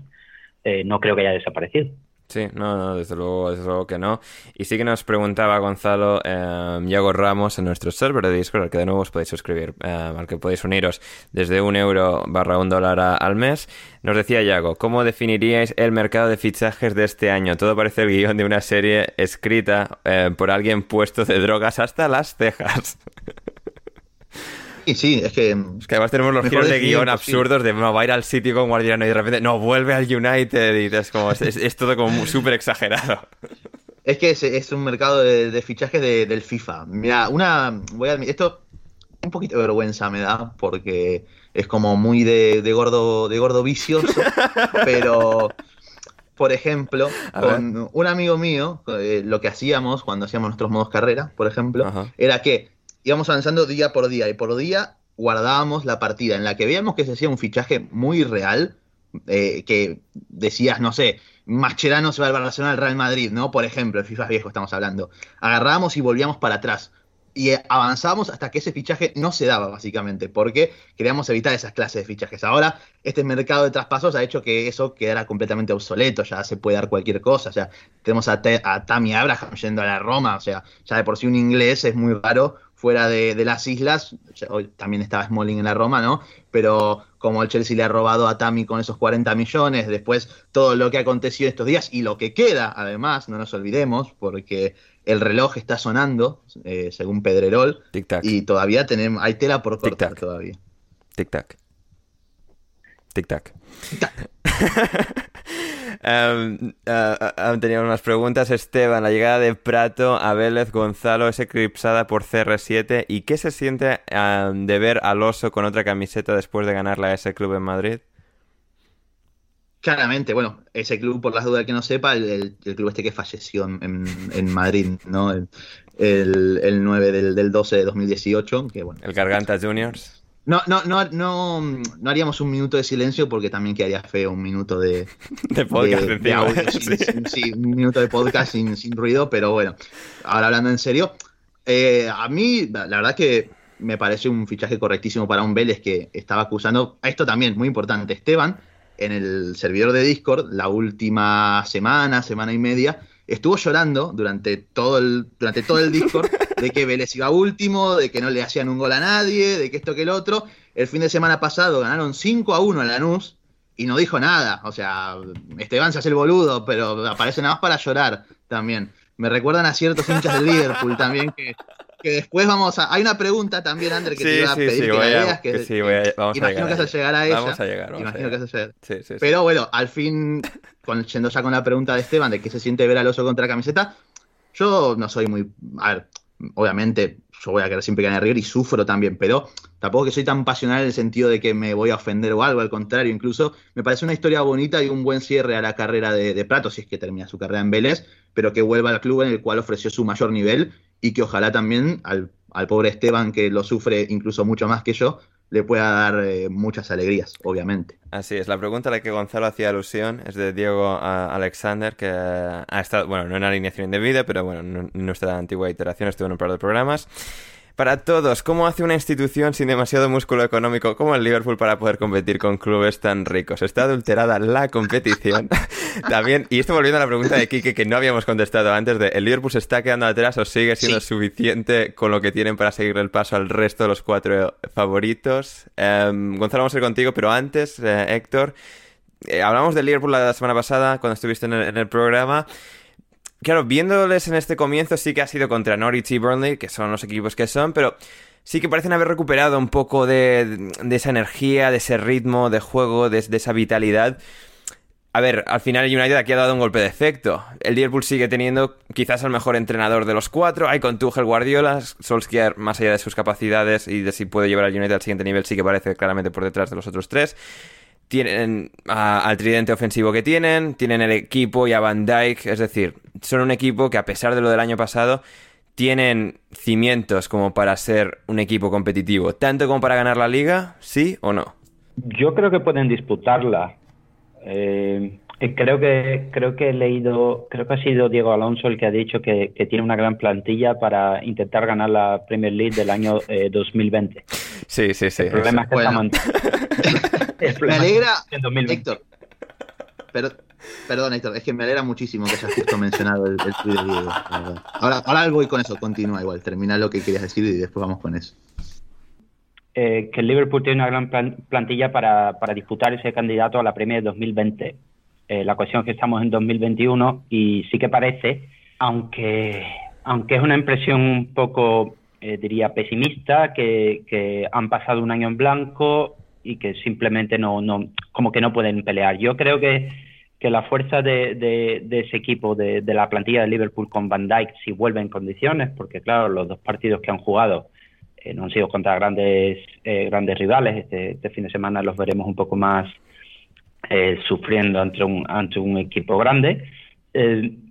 eh, no creo que haya desaparecido. Sí, no, no, desde luego, desde luego que no. Y sí que nos preguntaba Gonzalo eh, Yago Ramos en nuestro server de Discord, al que de nuevo os podéis suscribir, eh, al que podéis uniros desde un euro barra un dólar al mes. Nos decía Yago, ¿cómo definiríais el mercado de fichajes de este año? Todo parece el guion de una serie escrita eh, por alguien puesto de drogas hasta las cejas. <laughs> Sí, sí, es que. Es que además tenemos los giros de guion absurdos de no, va a ir al City con Guardiano y de repente no, vuelve al United y es como, es, es todo como súper exagerado. <laughs> Es que es, es un mercado de, de fichajes de- del FIFA. Mira, una. Voy a admi- esto un poquito de vergüenza me da porque es como muy de, de gordo de gordo vicioso, <laughs> pero por ejemplo, con un amigo mío, eh, lo que hacíamos cuando hacíamos nuestros modos carrera, por ejemplo, era que íbamos avanzando día por día y por día guardábamos la partida en la que veíamos que se hacía un fichaje muy real, eh, que decías, no sé, Mascherano se va al Barcelona al Real Madrid, ¿no? Por ejemplo, el FIFA viejo estamos hablando. Agarrábamos y volvíamos para atrás. y avanzamos hasta que ese fichaje no se daba, básicamente, porque queríamos evitar esas clases de fichajes. Ahora, este mercado de traspasos ha hecho que eso quedara completamente obsoleto, ya se puede dar cualquier cosa. O sea, tenemos a, a Tammy Abraham yendo a la Roma, o sea, ya de por sí un inglés es muy raro fuera de, las islas. Hoy también estaba Smalling en la Roma, ¿no? Pero como el Chelsea le ha robado a Tammy con esos 40 millones, después todo lo que ha acontecido estos días y lo que queda, además, no nos olvidemos, porque el reloj está sonando, eh, según Pedrerol, y todavía tenemos, hay tela por cortar todavía. Tic-tac. Tic-tac. <laughs> Um, uh, uh, unas preguntas. Esteban, la llegada de Prato a Vélez Gonzalo es eclipsada por CR7. ¿Y qué se siente de ver al oso con otra camiseta después de ganarla a ese club en Madrid? Claramente, bueno, ese club, por las dudas que no sepa, el, club este que falleció en, Madrid, ¿no? El, el, 9 del, del, 12 de 2018, que bueno. El Garganta Juniors. No, no, no, no, no haríamos un minuto de silencio porque también quedaría feo un minuto de, <laughs> de podcast <laughs> sí. un minuto de podcast sin, sin, ruido, pero bueno, ahora hablando en serio, eh, a mí la verdad que me parece un fichaje correctísimo para un Vélez que estaba acusando, esto también muy importante, Esteban en el servidor de Discord la última semana, semana y media, estuvo llorando durante todo el, durante todo el Discord de que <laughs> Vélez iba último, de que no le hacían un gol a nadie, de que esto que el otro. El fin de semana pasado ganaron 5 a 1 a Lanús y no dijo nada. O sea, Esteban se hace el boludo, pero aparece nada más para llorar también. Me recuerdan a ciertos hinchas de Liverpool también que, que después vamos a. Hay una pregunta también, Ander, que te iba a pedir que la leas. Que, sí, voy a, vamos imagino a que vas a llegar a ella. Vamos a llegar. imagino que vas a llegar. Sí, sí, Pero bueno, al fin, con, yendo ya con la pregunta de Esteban de qué se siente ver al oso contra camiseta, yo no soy muy. A ver, obviamente, yo voy a querer siempre ganar River y sufro también, pero tampoco que soy tan pasional en el sentido de que me voy a ofender o algo, al contrario, incluso me parece una historia bonita y un buen cierre a la carrera de, de Prato, si es que termina su carrera en Vélez, pero que vuelva al club en el cual ofreció su mayor nivel y que ojalá también al, pobre Esteban, que lo sufre incluso mucho más que yo, le pueda dar eh, muchas alegrías, obviamente. Así es, la pregunta a la que Gonzalo hacía alusión es de Diego Alexander, que ha estado, bueno, no en alineación indebida, pero bueno, en nuestra antigua iteración estuvo en un par de programas para todos. ¿Cómo hace una institución sin demasiado músculo económico como el Liverpool para poder competir con clubes tan ricos? Está adulterada la competición. <laughs> También, y esto volviendo a la pregunta de Kike que no habíamos contestado antes de ¿el Liverpool se está quedando atrás o sigue siendo suficiente con lo que tienen para seguir el paso al resto de los cuatro favoritos? Em, Gonzalo, vamos a ir contigo, pero antes, eh, Héctor, eh, hablamos del Liverpool la semana pasada cuando estuviste en el programa. Claro, viéndoles en este comienzo sí que ha sido contra Norwich y Burnley, que son los equipos que son, pero sí que parecen haber recuperado un poco de, esa energía, de ese ritmo de juego, de, esa vitalidad. A ver, al final el United aquí ha dado un golpe de efecto. El Liverpool sigue teniendo quizás al mejor entrenador de los cuatro. Hay con Tuchel Guardiola, Solskjaer, más allá de sus capacidades y de si puede llevar al United al siguiente nivel, sí que parece claramente por detrás de los otros tres tienen al tridente ofensivo que tienen, tienen el equipo y a Van Dyke, es decir, son un equipo que a pesar de lo del año pasado tienen cimientos como para ser un equipo competitivo, tanto como para ganar la liga, sí o no. Yo creo que pueden disputarla. Eh, creo que creo que he leído, creo que ha sido Diego Alonso el que ha dicho que, tiene una gran plantilla para intentar ganar la Premier League del año 2020. Eh, sí, sí, sí. El problema es que <laughs> me alegra, Héctor. perdón, Héctor, es que me alegra muchísimo que hayas justo mencionado el, el de Diego. Ahora, ahora voy con eso, continúa igual, termina lo que querías decir y después vamos con eso. Eh, que el Liverpool tiene una gran plantilla para, para, disputar ese candidato a la Premier 2020. Eh, la cuestión es que estamos en 2021 y sí que parece, aunque, aunque es una impresión un poco, eh, diría, pesimista, que, que han pasado un año en blanco, y que simplemente no, no, como que no pueden pelear. Yo creo que, que la fuerza de, de, ese equipo, de, de, la plantilla de Liverpool con Van Dijk, si vuelve en condiciones, porque claro, los dos partidos que han jugado eh, no han sido contra grandes, eh, grandes rivales, este, este, fin de semana los veremos un poco más eh, sufriendo ante un, ante un equipo grande.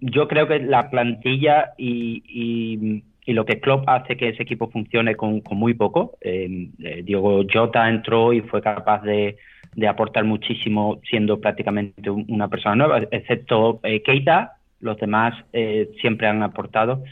yo creo que la plantilla y y lo que Klopp hace que ese equipo funcione con, muy poco. Eh, eh, Diego Jota entró y fue capaz de, aportar muchísimo siendo prácticamente una persona nueva, excepto eh, Keita, los demás siempre han aportado.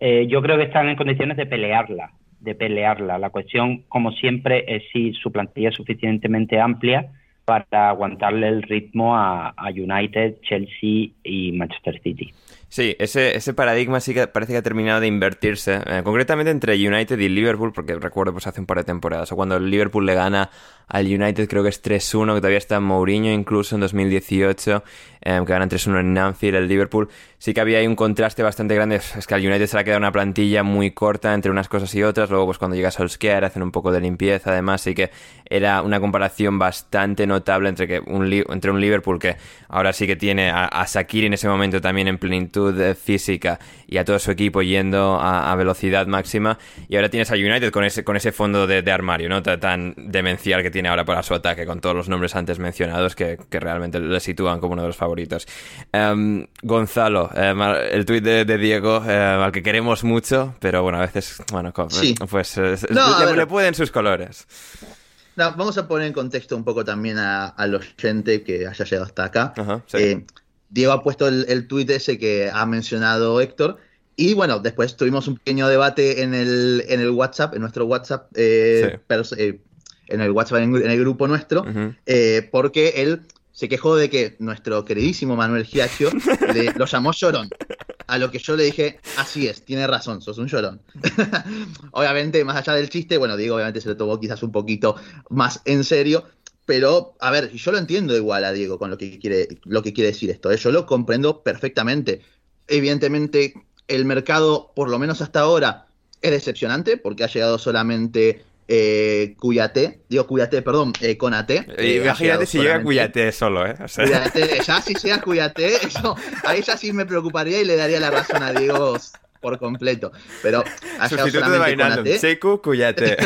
eh, yo creo que están en condiciones de pelearla, de pelearla. La cuestión, como siempre, es si su plantilla es suficientemente amplia para aguantarle el ritmo a, a United, Chelsea y Manchester City. Sí, ese, ese paradigma sí que parece que ha terminado de invertirse, eh, concretamente entre United y Liverpool, porque recuerdo pues hace un par de temporadas, o cuando el Liverpool le gana al United, creo que es 3-1, que todavía está Mourinho incluso en 2018, eh, que ganan 3-1 en Anfield, el Liverpool, sí que había ahí un contraste bastante grande, es que al United se le ha quedado una plantilla muy corta entre unas cosas y otras, luego pues cuando llega Solskjaer hacen un poco de limpieza, además, sí que era una comparación bastante notable entre, que un, entre un Liverpool que ahora sí que tiene a, a en ese momento también en plenitud física y a todo su equipo yendo a, velocidad máxima. Y ahora tienes a United con ese, con ese fondo de, armario, ¿no? Tan, demencial que tiene ahora para su ataque, con todos los nombres antes mencionados que, realmente le sitúan como uno de los favoritos. Em, Gonzalo, em, el tuit de, Diego, em, al que queremos mucho, pero bueno, a veces, bueno, pues le, pueden sus colores. vamos a poner en contexto un poco también a, los gente que haya llegado hasta acá. Eh, Diego ha puesto el, el tuit ese que ha mencionado Héctor. Y bueno, después tuvimos un pequeño debate en el, en el WhatsApp, en nuestro WhatsApp, eh, eh, en el WhatsApp, en, el grupo nuestro, eh, porque él se quejó de que nuestro queridísimo Manuel Giacchio <laughs> lo llamó llorón. A lo que yo le dije, así es, tiene razón, sos un llorón. <laughs> obviamente, más allá del chiste, bueno, Diego obviamente se lo tomó quizás un poquito más en serio, pero, a ver, yo lo entiendo igual a Diego con lo que quiere, lo que quiere decir esto. ¿eh? Yo lo comprendo perfectamente. Evidentemente, el mercado, por lo menos hasta ahora, es decepcionante porque ha llegado solamente eh, Cuyate, digo Cuyate, perdón, eh, Conate. Eh, imagínate si llega Cuyate solo, ¿eh? ya si sea Cuyate, eso, ahí ya sí me preocuparía y le daría la razón a Diego por completo. Pero ha llegado solamente Seku Cuyate.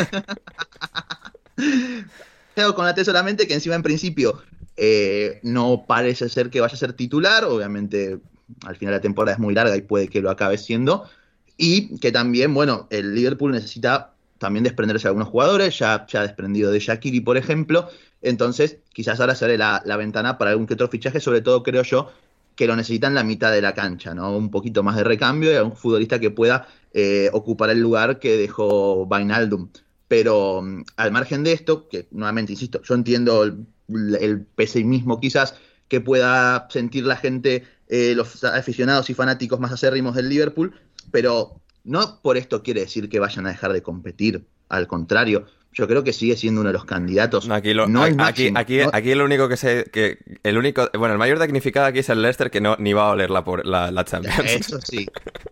<laughs> con la T solamente que encima en principio eh, no parece ser que vaya a ser titular, obviamente al final la temporada es muy larga y puede que lo acabe siendo, y que también, bueno, el Liverpool necesita también desprenderse de algunos jugadores, ya, ha desprendido de Shakiri, por ejemplo, entonces quizás ahora se la, la ventana para algún que otro fichaje, sobre todo creo yo que lo necesitan la mitad de la cancha, ¿no? Un poquito más de recambio y algún futbolista que pueda eh, ocupar el lugar que dejó Vainaldum. Pero mm, al margen de esto, que nuevamente insisto, yo entiendo el, pesimismo quizás que pueda sentir la gente, eh, los aficionados y fanáticos más acérrimos del Liverpool, pero no por esto quiere decir que vayan a dejar de competir, al contrario, yo creo que sigue siendo uno de los candidatos. Aquí lo, no aquí, aquí, aquí, lo único que sé que el único, bueno, el mayor damnificado aquí es el Leicester que no ni va a oler la, por, la, la Champions. <laughs> Eso sí.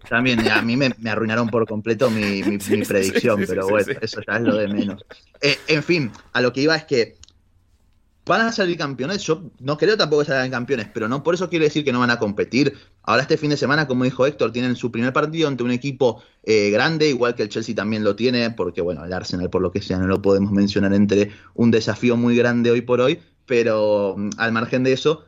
También a mí me, arruinaron por completo mi, mi, <laughs> predicción, pero bueno, eso ya es lo de menos. Eh, en fin, a lo que iba es que van a salir campeones. Yo no creo tampoco que salgan campeones, pero no por eso quiere decir que no van a competir. Ahora este fin de semana, como dijo Héctor, tienen su primer partido ante un equipo eh, grande, igual que el Chelsea también lo tiene, porque bueno, el Arsenal por lo que sea no lo podemos mencionar entre un desafío muy grande hoy por hoy, pero mm, al margen de eso,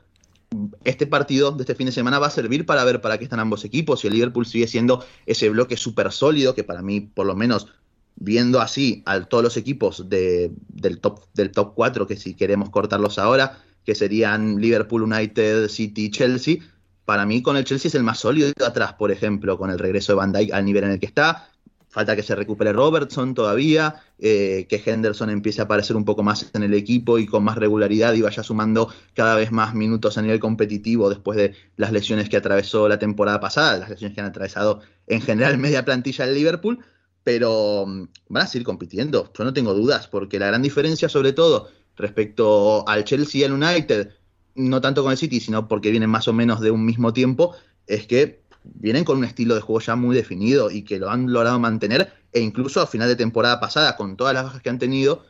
este partido de este fin de semana va a servir para ver para qué están ambos equipos. Y el Liverpool sigue siendo ese bloque súper sólido, que para mí, por lo menos, viendo así a todos los equipos de, del, top, del top 4, que si queremos cortarlos ahora, que serían Liverpool, United, City, Chelsea, para mí con el Chelsea es el más sólido atrás, por ejemplo, con el regreso de Van Dijk al nivel en el que está. Falta que se recupere Robertson todavía, eh, que Henderson empiece a aparecer un poco más en el equipo y con más regularidad y vaya sumando cada vez más minutos a nivel competitivo después de las lesiones que atravesó la temporada pasada, las lesiones que han atravesado en general media plantilla del Liverpool pero mm, van a seguir compitiendo, yo no tengo dudas, porque la gran diferencia sobre todo respecto al Chelsea y al United, no tanto con el City, sino porque vienen más o menos de un mismo tiempo, es que vienen con un estilo de juego ya muy definido y que lo han logrado mantener, e incluso a final de temporada pasada, con todas las bajas que han tenido,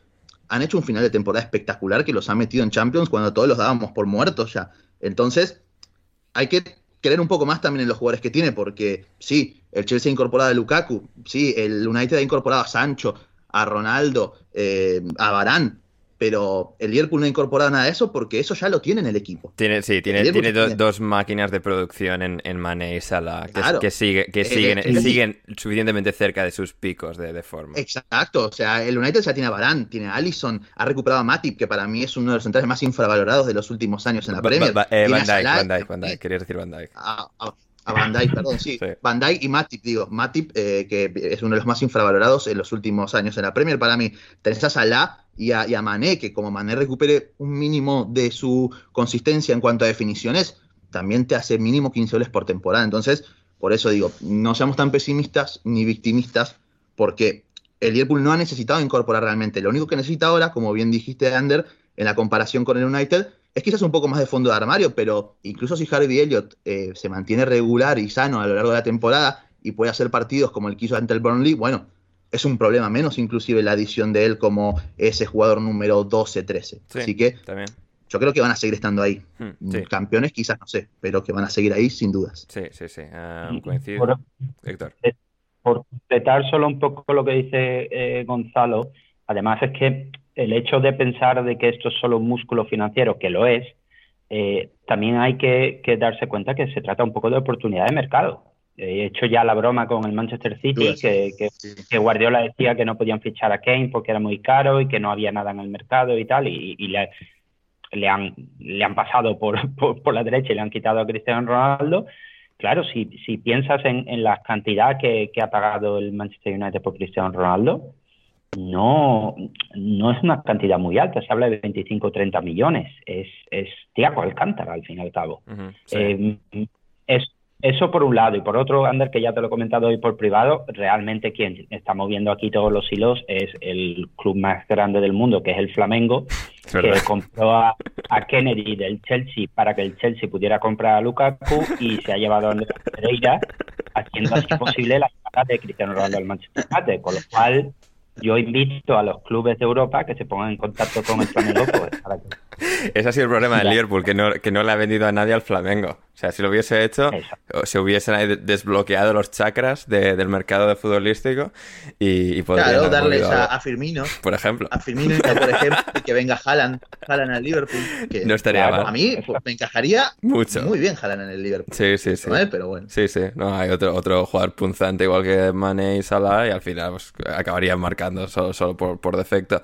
han hecho un final de temporada espectacular que los ha metido en Champions cuando todos los dábamos por muertos ya. Entonces, hay que creer un poco más también en los jugadores que tiene, porque sí, el Chelsea ha incorporado a Lukaku, sí, el United ha incorporado a Sancho, a Ronaldo, eh, a Barán, pero el Liverpool no ha incorporado nada de eso porque eso ya lo tiene en el equipo. Tiene, sí, tiene, tiene, dos máquinas de producción en, en y Salah que, sigue, que siguen, siguen suficientemente cerca de sus picos de, forma. Exacto, o sea, el United ya tiene a Barán, tiene a Allison, ha recuperado a Matip, que para mí es uno de los centrales más infravalorados de los últimos años en la Premier. Eh, Van Dijk, Van Dijk, Van Dijk, querías decir Van Dijk. Ah, ah, a Bandai, perdón, sí. Bandai y Matip, digo. Matip, eh, que es uno de los más infravalorados en los últimos años en la Premier. Para mí, tenés a Salah y a, y a Mané, que como Mané recupere un mínimo de su consistencia en cuanto a definiciones, también te hace mínimo 15 goles por temporada. Entonces, por eso digo, no seamos tan pesimistas ni victimistas, porque el Liverpool no ha necesitado incorporar realmente. Lo único que necesita ahora, como bien dijiste, Ander, en la comparación con el United, es quizás un poco más de fondo de armario, pero incluso si Harvey Elliott eh, se mantiene regular y sano a lo largo de la temporada y puede hacer partidos como el que hizo ante el Burnley, bueno, es un problema menos inclusive la adición de él como ese jugador número 12-13. Así que también. yo creo que van a seguir estando ahí. Hmm, Campeones quizás no sé, pero que van a seguir ahí sin dudas. Sí, sí, sí. Um, coincido. Por- Héctor. por completar solo un poco lo que dice eh, Gonzalo, además es que el hecho de pensar de que esto es solo un músculo financiero, que lo es, eh, también hay que, que darse cuenta que se trata un poco de oportunidad de mercado. He hecho ya la broma con el Manchester City, que, que- que Guardiola decía que no podían fichar a Kane porque era muy caro y que no había nada en el mercado y tal, y, y le, le han, le han pasado por, <laughs> por, por la derecha y le han quitado a Cristiano Ronaldo. Claro, si, si piensas en, en la cantidad que, que ha pagado el Manchester United por Cristiano Ronaldo, no, no es una cantidad muy alta, se habla de 25 o 30 millones, es, es Thiago Alcántara al fin y al cabo. Eh, es, eso por un lado, y por otro, Ander, que ya te lo he comentado hoy por privado, realmente quien está moviendo aquí todos los hilos es el club más grande del mundo, que es el Flamengo, que verdad. compró a, a Kennedy del Chelsea para que el Chelsea pudiera comprar a Lukaku y se ha llevado a Andrés Pereira, haciendo así posible la llegada de Cristiano Ronaldo al Manchester United, con lo cual yo invito a los clubes de Europa que se pongan en contacto con el Flamengo pues, para que <laughs> Ese ha sido el problema del. Liverpool, que no, que no le ha vendido a nadie al Flamengo. O sea, si lo hubiese hecho, se hubiesen desbloqueado los chakras de- del mercado de futbolístico y, y podrían Claro, darles a, Firmino, Por ejemplo. a Firmino, por ejemplo, y que venga Haaland, Haaland al Liverpool. que- No estaría mal. A mí pues, me encajaría Mucho. muy bien Haaland en el Liverpool. Sí, sí, sí. ¿no? Pero bueno. Sí, sí. No, hay otro, otro jugador punzante igual que Mane y Salah y al final pues, acabarían marcando solo, solo por, por defecto.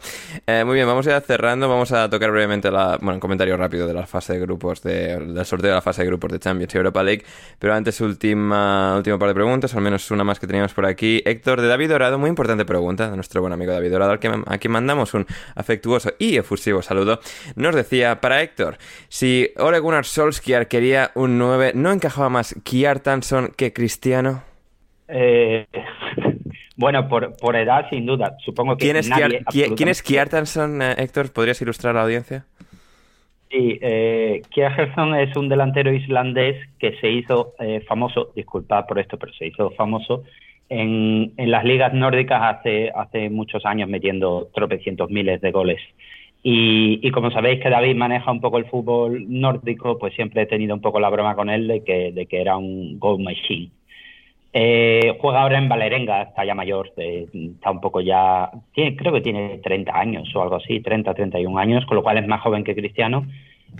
Eh, muy bien, vamos a ir cerrando. Vamos a tocar brevemente la, bueno, un comentario rápido de la fase de grupos de, del sorteo de la fase de grupos de Champions y Europa League. Pero antes, última, último par de preguntas, al menos una más que teníamos por aquí. Héctor de David Dorado, muy importante pregunta de nuestro buen amigo David Dorado, al que, a quien mandamos un afectuoso y efusivo saludo. Nos decía, para Héctor, si Ole Gunnar Solskjaer quería un 9, ¿no encajaba más Kjartansson que Cristiano? Eh, <laughs> bueno, por, por edad, sin duda. Supongo que ¿Quién es, nadie, ¿quién es Kjartansson, eh, Héctor? ¿Podrías ilustrar a la audiencia? Sí, eh, es un delantero islandés que se hizo eh, famoso, disculpad por esto, pero se hizo famoso en, en las ligas nórdicas hace, hace muchos años metiendo tropecientos miles de goles. Y, y como sabéis que David maneja un poco el fútbol nórdico, pues siempre he tenido un poco la broma con él de que, de que era un goal machine. Eh, juega ahora en Valerenga, está ya mayor, eh, está un poco ya, tiene, creo que tiene 30 años o algo así, 30, 31 años, con lo cual es más joven que Cristiano,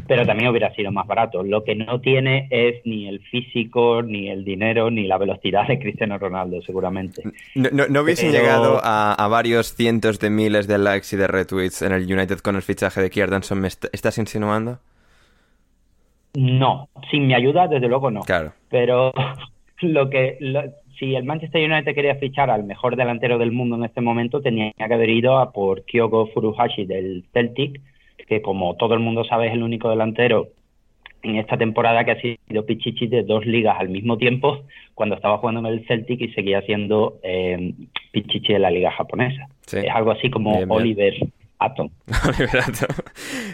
pero también hubiera sido más barato. Lo que no tiene es ni el físico, ni el dinero, ni la velocidad de Cristiano Ronaldo, seguramente. ¿No, no, no hubiesen Pero- llegado a, a varios cientos de miles de likes y de retweets en el United con el fichaje de Kjartansson? ¿Me est- estás insinuando? No, sin mi ayuda, desde luego no. Claro. Pero lo que lo- si el Manchester United quería fichar al mejor delantero del mundo en este momento, tenía que haber ido a por Kyogo Furuhashi del Celtic, que como todo el mundo sabe es el único delantero en esta temporada que ha sido Pichichi de dos ligas al mismo tiempo, cuando estaba jugando en el Celtic y seguía siendo eh, Pichichi de la liga japonesa. Sí. Es algo así como Bien, bien. Oliver Atom. <laughs> Liberato.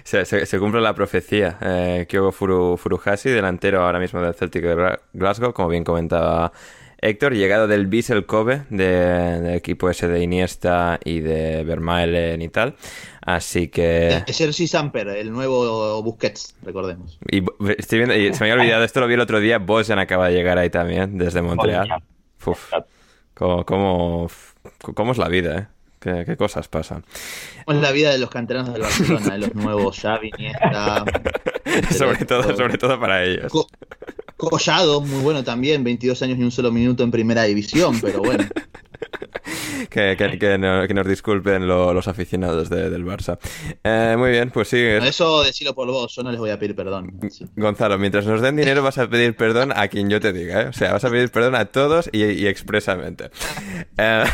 se, se- se cumple la profecía. Eh, Kyogo Furu, Furuhashi, delantero ahora mismo del Celtic de Glasgow, como bien comentaba Héctor, llegado del Vissel Kobe, de- del equipo ese de Iniesta y de Vermaelen y tal. Así que... Jersey Samper, el nuevo Busquets, recordemos. Y estoy viendo, y se me había olvidado, esto lo vi el otro día, Bojan acaba de llegar ahí también, desde Montreal. Uf, cómo, cómo, cómo es la vida, ¿eh? ¿Qué, qué cosas pasan? ¿Cómo es la vida de los canteranos del Barcelona, de los <laughs> nuevos Xavi, Iniesta, <laughs> sobre, todo, sobre todo para ellos. Co- Collado, muy bueno también, 22 años y un solo minuto en primera división, pero bueno. <laughs> <laughs> que, que, nos disculpen los aficionados del Barça. Eh, muy bien, pues sí. Eso decilo por vos, yo no les voy a pedir perdón. Gonzalo, mientras nos den dinero vas a pedir perdón a quien yo te diga, ¿eh? O sea, vas a pedir perdón a todos y, expresamente. <laughs> Eh,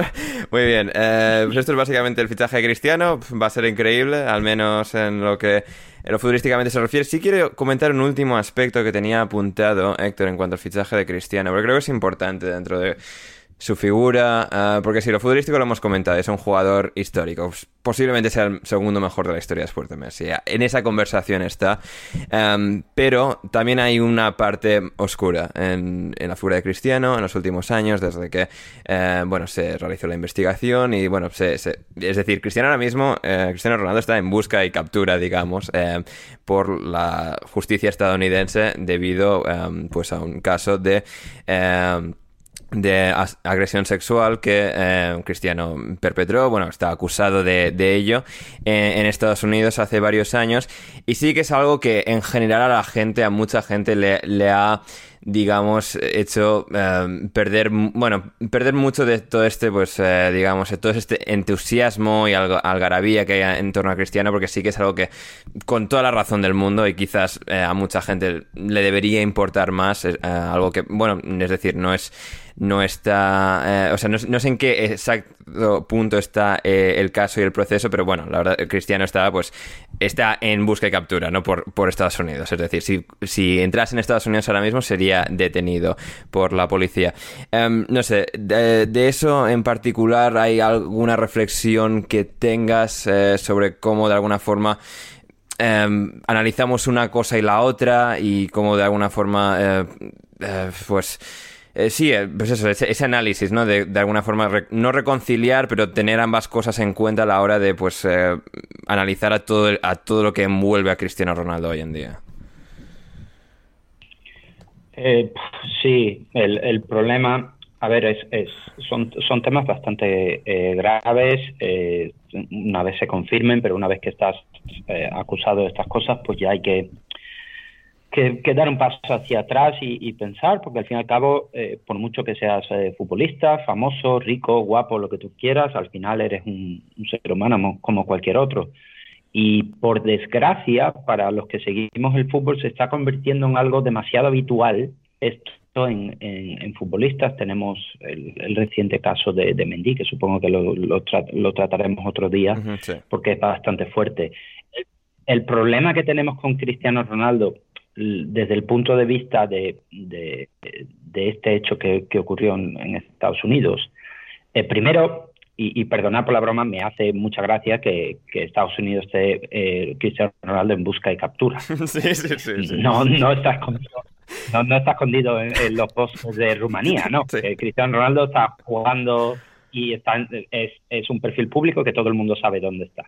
<laughs> muy bien, pues esto es básicamente el fichaje de Cristiano. Va a ser increíble, al menos en lo que lo futurísticamente se refiere. Sí quiero comentar un último aspecto que tenía apuntado Héctor en cuanto al fichaje de Cristiano, porque creo que es importante dentro de su figura, ah, porque si lo futbolístico lo hemos comentado, es un jugador histórico, pues, posiblemente sea el segundo mejor de la historia después de Messi. En esa conversación está, em, pero también hay una parte oscura en, la figura de Cristiano en los últimos años, desde que eh, bueno se realizó la investigación y bueno, es decir, Cristiano ahora mismo, eh, Cristiano Ronaldo está en busca y captura, digamos, eh, por la justicia estadounidense debido em, pues a un caso de em, de agresión sexual que eh, Cristiano perpetró, bueno, está acusado de, ello eh, en Estados Unidos hace varios años. Y sí que es algo que en general a la gente, a mucha gente le, le ha digamos, hecho em, perder, bueno, perder mucho de todo este, pues, eh, digamos, todo este entusiasmo y algarabía que hay en torno a Cristiano, porque sí que es algo que, con toda la razón del mundo, y quizás eh, a mucha gente le debería importar más, eh, algo que, bueno, es decir, no es no está, o sea, no, sé en qué exacto punto está el caso y el proceso, pero bueno, la verdad, Cristiano está, pues, está en busca y captura, ¿no? Por, por Estados Unidos. Es decir, si, si entras en Estados Unidos ahora mismo sería detenido por la policía. Em, no sé, de, eso en particular, ¿hay alguna reflexión que tengas eh, sobre cómo de alguna forma em, analizamos una cosa y la otra y cómo de alguna forma, eh, eh, sí, pues eso, ese, análisis, ¿no? De, alguna forma, no reconciliar, pero tener ambas cosas en cuenta a la hora de, pues, analizar a todo, a todo lo que envuelve a Cristiano Ronaldo hoy en día. Eh, sí, el, el, problema, a ver, es, es son, son temas bastante eh, graves, eh, una vez se confirmen, pero una vez que estás eh, acusado de estas cosas, pues ya hay que, que, dar un paso hacia atrás y, pensar, porque al fin y al cabo, por mucho que seas futbolista, famoso, rico, guapo, lo que tú quieras, al final eres un ser humano como cualquier otro. Y por desgracia, para los que seguimos el fútbol, se está convirtiendo en algo demasiado habitual. Esto en, en, futbolistas tenemos el, reciente caso de, de, Mendy, que supongo que lo, lo, trataremos otro día, porque es bastante fuerte. El, problema que tenemos con Cristiano Ronaldo, desde el punto de vista de, de, este hecho que, que ocurrió en, Estados Unidos, eh, primero, y, y perdonad por la broma, me hace mucha gracia que, Estados Unidos esté eh, Cristiano Ronaldo en busca y captura. <laughs> Sí, sí, sí, No, no está escondido, no, está escondido en, los postes de Rumanía, ¿no? Eh, Cristiano Ronaldo está jugando y está, es, es, un perfil público que todo el mundo sabe dónde está.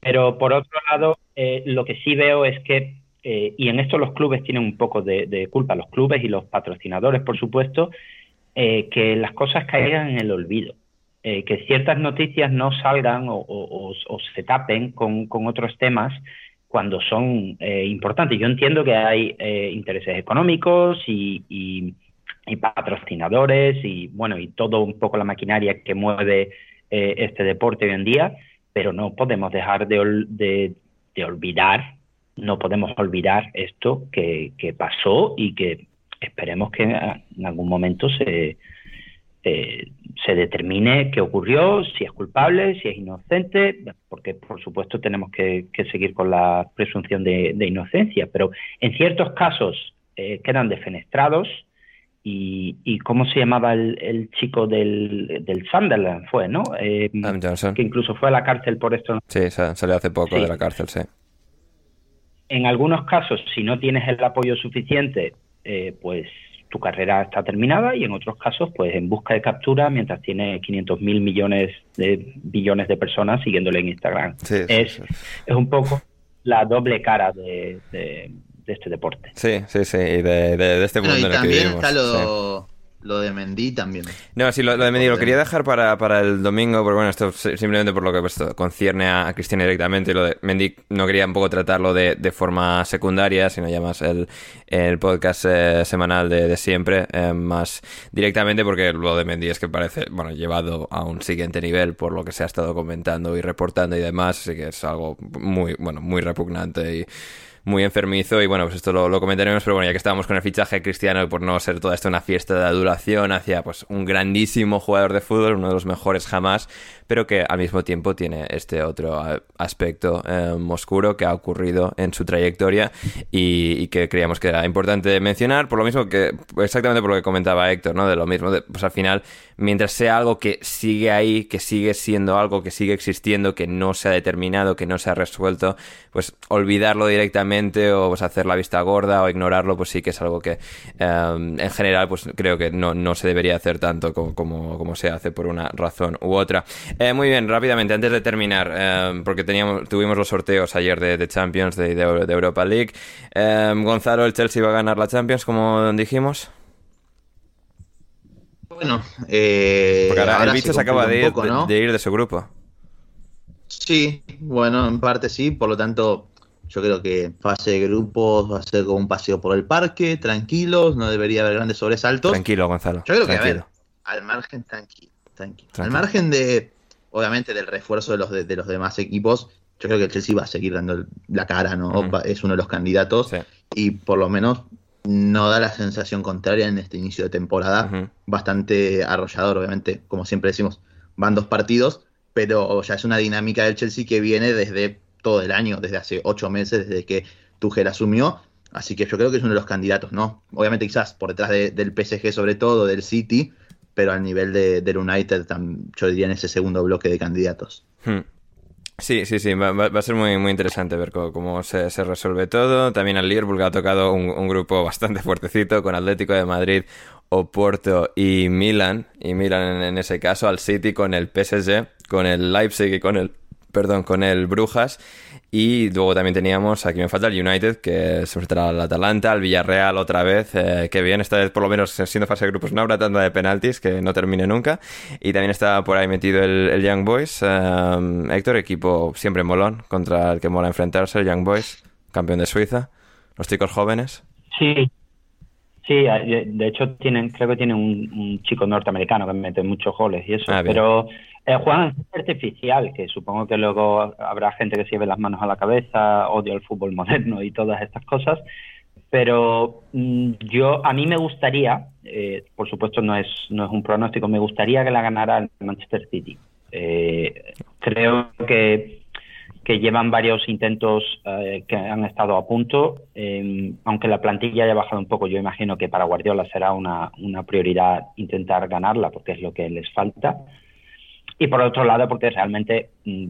Pero por otro lado, eh, lo que sí veo es que, y en esto los clubes tienen un poco de, culpa, los clubes y los patrocinadores, por supuesto, que las cosas caigan en el olvido. Eh, que ciertas noticias no salgan o, se tapen con, otros temas cuando son eh, importantes. Yo entiendo que hay eh, intereses económicos y, patrocinadores y bueno y todo un poco la maquinaria que mueve este deporte hoy en día, pero no podemos dejar de, olvidar, no podemos olvidar esto que pasó y que esperemos que en algún momento se, eh, se determine qué ocurrió, si es culpable, si es inocente, porque por supuesto tenemos que, seguir con la presunción de, inocencia, pero en ciertos casos eh, quedan defenestrados y, ¿cómo se llamaba el, chico del, del, Sunderland? Fue, ¿no? Eh, que incluso fue a la cárcel por esto. Sí, salió hace poco de la cárcel, sí. En algunos casos, si no tienes el apoyo suficiente, pues tu carrera está terminada y en otros casos, pues en busca de captura mientras tiene 500 mil millones de billones de personas siguiéndole en Instagram. es, es un poco la doble cara de, de, este deporte. Sí, sí, sí, y de, de este mundo y también está lo, lo de Mendy también. No, sí, lo, de Mendy lo quería dejar para, para, el domingo, porque bueno, esto simplemente por lo que pues, concierne a, Cristian directamente. Lo de Mendy no quería un poco tratarlo de, de forma secundaria, sino ya más el, el podcast eh, semanal de, de siempre, eh, más directamente, porque lo de Mendy es que parece, bueno, llevado a un siguiente nivel por lo que se ha estado comentando y reportando y demás, así que es algo muy, bueno, muy repugnante y muy enfermizo y bueno, pues esto lo, comentaremos, pero bueno, ya que estábamos con el fichaje cristiano, por no ser toda esto una fiesta de adulación hacia pues un grandísimo jugador de fútbol, uno de los mejores jamás, pero que al mismo tiempo tiene este otro aspecto eh, oscuro que ha ocurrido en su trayectoria y, que creíamos que era importante mencionar, por lo mismo que, exactamente por lo que comentaba Héctor, ¿no? De lo mismo, pues al final, mientras sea algo que sigue ahí, que sigue siendo algo que sigue existiendo, que no se ha determinado, que no se ha resuelto, pues olvidarlo directamente o pues hacer la vista gorda o ignorarlo, pues sí que es algo que eh, en general, pues creo que no, no se debería hacer tanto como, como se hace por una razón u otra. Eh, muy bien, rápidamente, antes de terminar, eh, porque teníamos, tuvimos los sorteos ayer de, Champions, de, Europa League. Eh, Gonzalo, ¿el Chelsea va a ganar la Champions, como dijimos? Bueno, porque ahora, el bicho se, acaba de ir, de, ir de su grupo. Sí, bueno, en parte sí, por lo tanto, yo creo que fase de grupos va a ser como un paseo por el parque, tranquilos, no debería haber grandes sobresaltos. Tranquilo, Gonzalo. Yo creo que, al margen, tranquilo. Tranquilo. Al margen de, obviamente del refuerzo de los, de, los demás equipos, yo creo que el Chelsea va a seguir dando la cara, ¿no? Es uno de los candidatos y por lo menos no da la sensación contraria en este inicio de temporada, bastante arrollador, obviamente, como siempre decimos, van dos partidos, pero ya es una dinámica del Chelsea que viene desde todo el año, desde hace ocho meses, desde que Tuchel asumió, así que yo creo que es uno de los candidatos, ¿no? Obviamente quizás por detrás del PSG sobre todo, del City, pero al nivel de, del United, yo diría en ese segundo bloque de candidatos. Hmm. Sí, sí, sí, va, a ser muy, muy interesante ver cómo, se, resuelve todo. También al Liverpool ha tocado un, grupo bastante fuertecito con Atlético de Madrid, Oporto y Milan. Y Milan en, ese caso, al City con el PSG, con el Leipzig y con el, perdón, con el Brujas. Y luego también teníamos, aquí me falta el United, que se enfrentará al Atalanta, al Villarreal otra vez. Eh, que bien, esta vez por lo menos siendo fase de grupos no habrá tanta de penaltis, que no termine nunca. Y también está por ahí metido el, Young Boys. Eh, Héctor, equipo siempre molón, contra el que mola enfrentarse, el Young Boys, campeón de Suiza. Los chicos jóvenes. Sí, Sí, de hecho tienen, creo que tienen un, chico norteamericano que mete muchos goles y eso, ah, pero eh, juegan artificial, que supongo que luego habrá gente que se lleve las manos a la cabeza, odio el fútbol moderno y todas estas cosas, pero mm, yo a mí me gustaría, eh, por supuesto no es no es un pronóstico, me gustaría que la ganara el Manchester City. Eh, creo que que llevan varios intentos eh, que han estado a punto, em, aunque la plantilla haya bajado un poco, yo imagino que para Guardiola será una, una prioridad intentar ganarla porque es lo que les falta. Y por otro lado, porque realmente mm,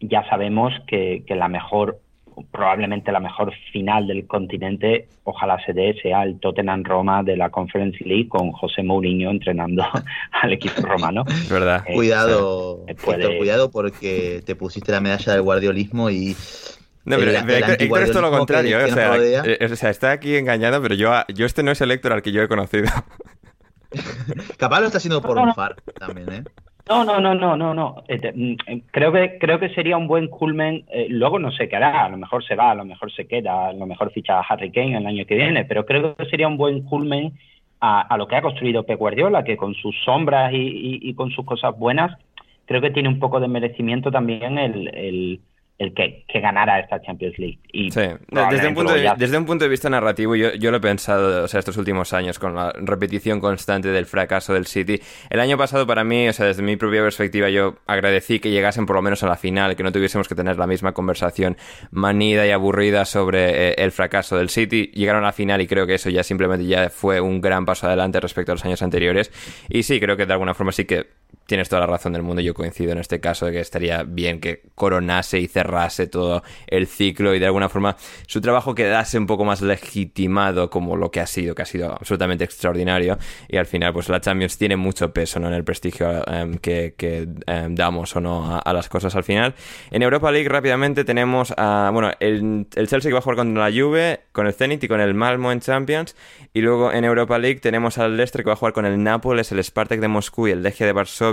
ya sabemos que, que la mejor probablemente la mejor final del continente, ojalá se dé, sea el Tottenham Roma de la Conference League con José Mourinho entrenando <laughs> al equipo romano. verdad. Eh, cuidado, cuidado porque te pusiste la medalla del guardiolismo y no, pero, Héctor, es todo lo contrario. ¿eh? Eh, o, sea, está aquí engañado, pero yo, yo este no es el Héctor al que yo he conocido. <laughs> Capaz lo está haciendo por un far también, ¿eh? No, no, no, no, no, no. Este, mm, creo que creo que sería un buen culmen. Eh, luego no sé qué hará, a lo mejor se va, a lo mejor se queda, a lo mejor ficha a Harry Kane el año que viene, pero creo que sería un buen culmen a, lo que ha construido Pep Guardiola, que con sus sombras y, con sus cosas buenas, creo que tiene un poco de merecimiento también el el que, que, ganara esta Champions League. Y sí, desde un, punto de, desde un punto de vista narrativo, yo, yo lo he pensado o sea, estos últimos años con la repetición constante del fracaso del City. El año pasado, para mí, o sea, desde mi propia perspectiva, yo agradecí que llegasen por lo menos a la final, que no tuviésemos que tener la misma conversación manida y aburrida sobre eh, el fracaso del City. Llegaron a la final y creo que eso ya simplemente ya fue un gran paso adelante respecto a los años anteriores. Y sí, creo que de alguna forma sí que tienes toda la razón del mundo. Yo coincido en este caso de que estaría bien que coronase y cerrase todo el ciclo y de alguna forma su trabajo quedase un poco más legitimado como lo que ha sido, que ha sido absolutamente extraordinario. Y al final, pues la Champions tiene mucho peso ¿no? en el prestigio em, que, em, damos o no a, las cosas al final. En Europa League rápidamente tenemos a, bueno, el, el Chelsea que va a jugar contra la Juve, con el Zenit y con el Malmo en Champions. Y luego en Europa League tenemos al Leicester que va a jugar con el Nápoles, el Spartak de Moscú y el Legia de Varsovia,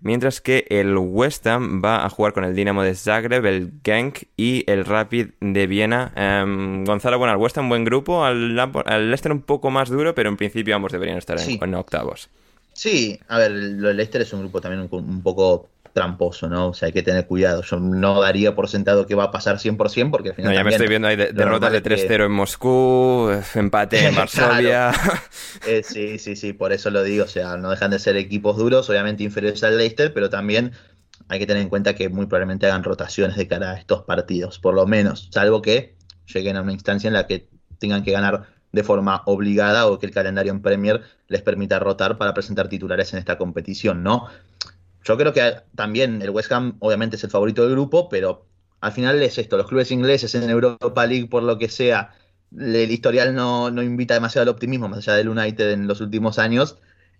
mientras que el West Ham va a jugar con el Dinamo de Zagreb, el Genk y el Rapid de Viena. Em, Gonzalo, bueno, al West Ham buen grupo, al, Leicester un poco más duro, pero en principio ambos deberían estar en, octavos. Sí, a ver, el Leicester es un grupo también un poco tramposo, ¿no? O sea, hay que tener cuidado. Yo no daría por sentado que va a pasar 100% porque al final. No, ya me estoy viendo ahí derrotas de 3-0 en Moscú, empate en <laughs> Varsovia. Eh, sí, sí, sí, por eso lo digo. O sea, no dejan de ser equipos duros, obviamente inferiores al Leicester, pero también hay que tener en cuenta que muy probablemente hagan rotaciones de cara a estos partidos, por lo menos, salvo que lleguen a una instancia en la que tengan que ganar de forma obligada o que el calendario en Premier les permita rotar para presentar titulares en esta competición, ¿no? Yo creo que también el West Ham obviamente es el favorito del grupo, pero al final es esto, los clubes ingleses en Europa League, por lo que sea, el historial no, invita demasiado al optimismo, más allá del United en los últimos años,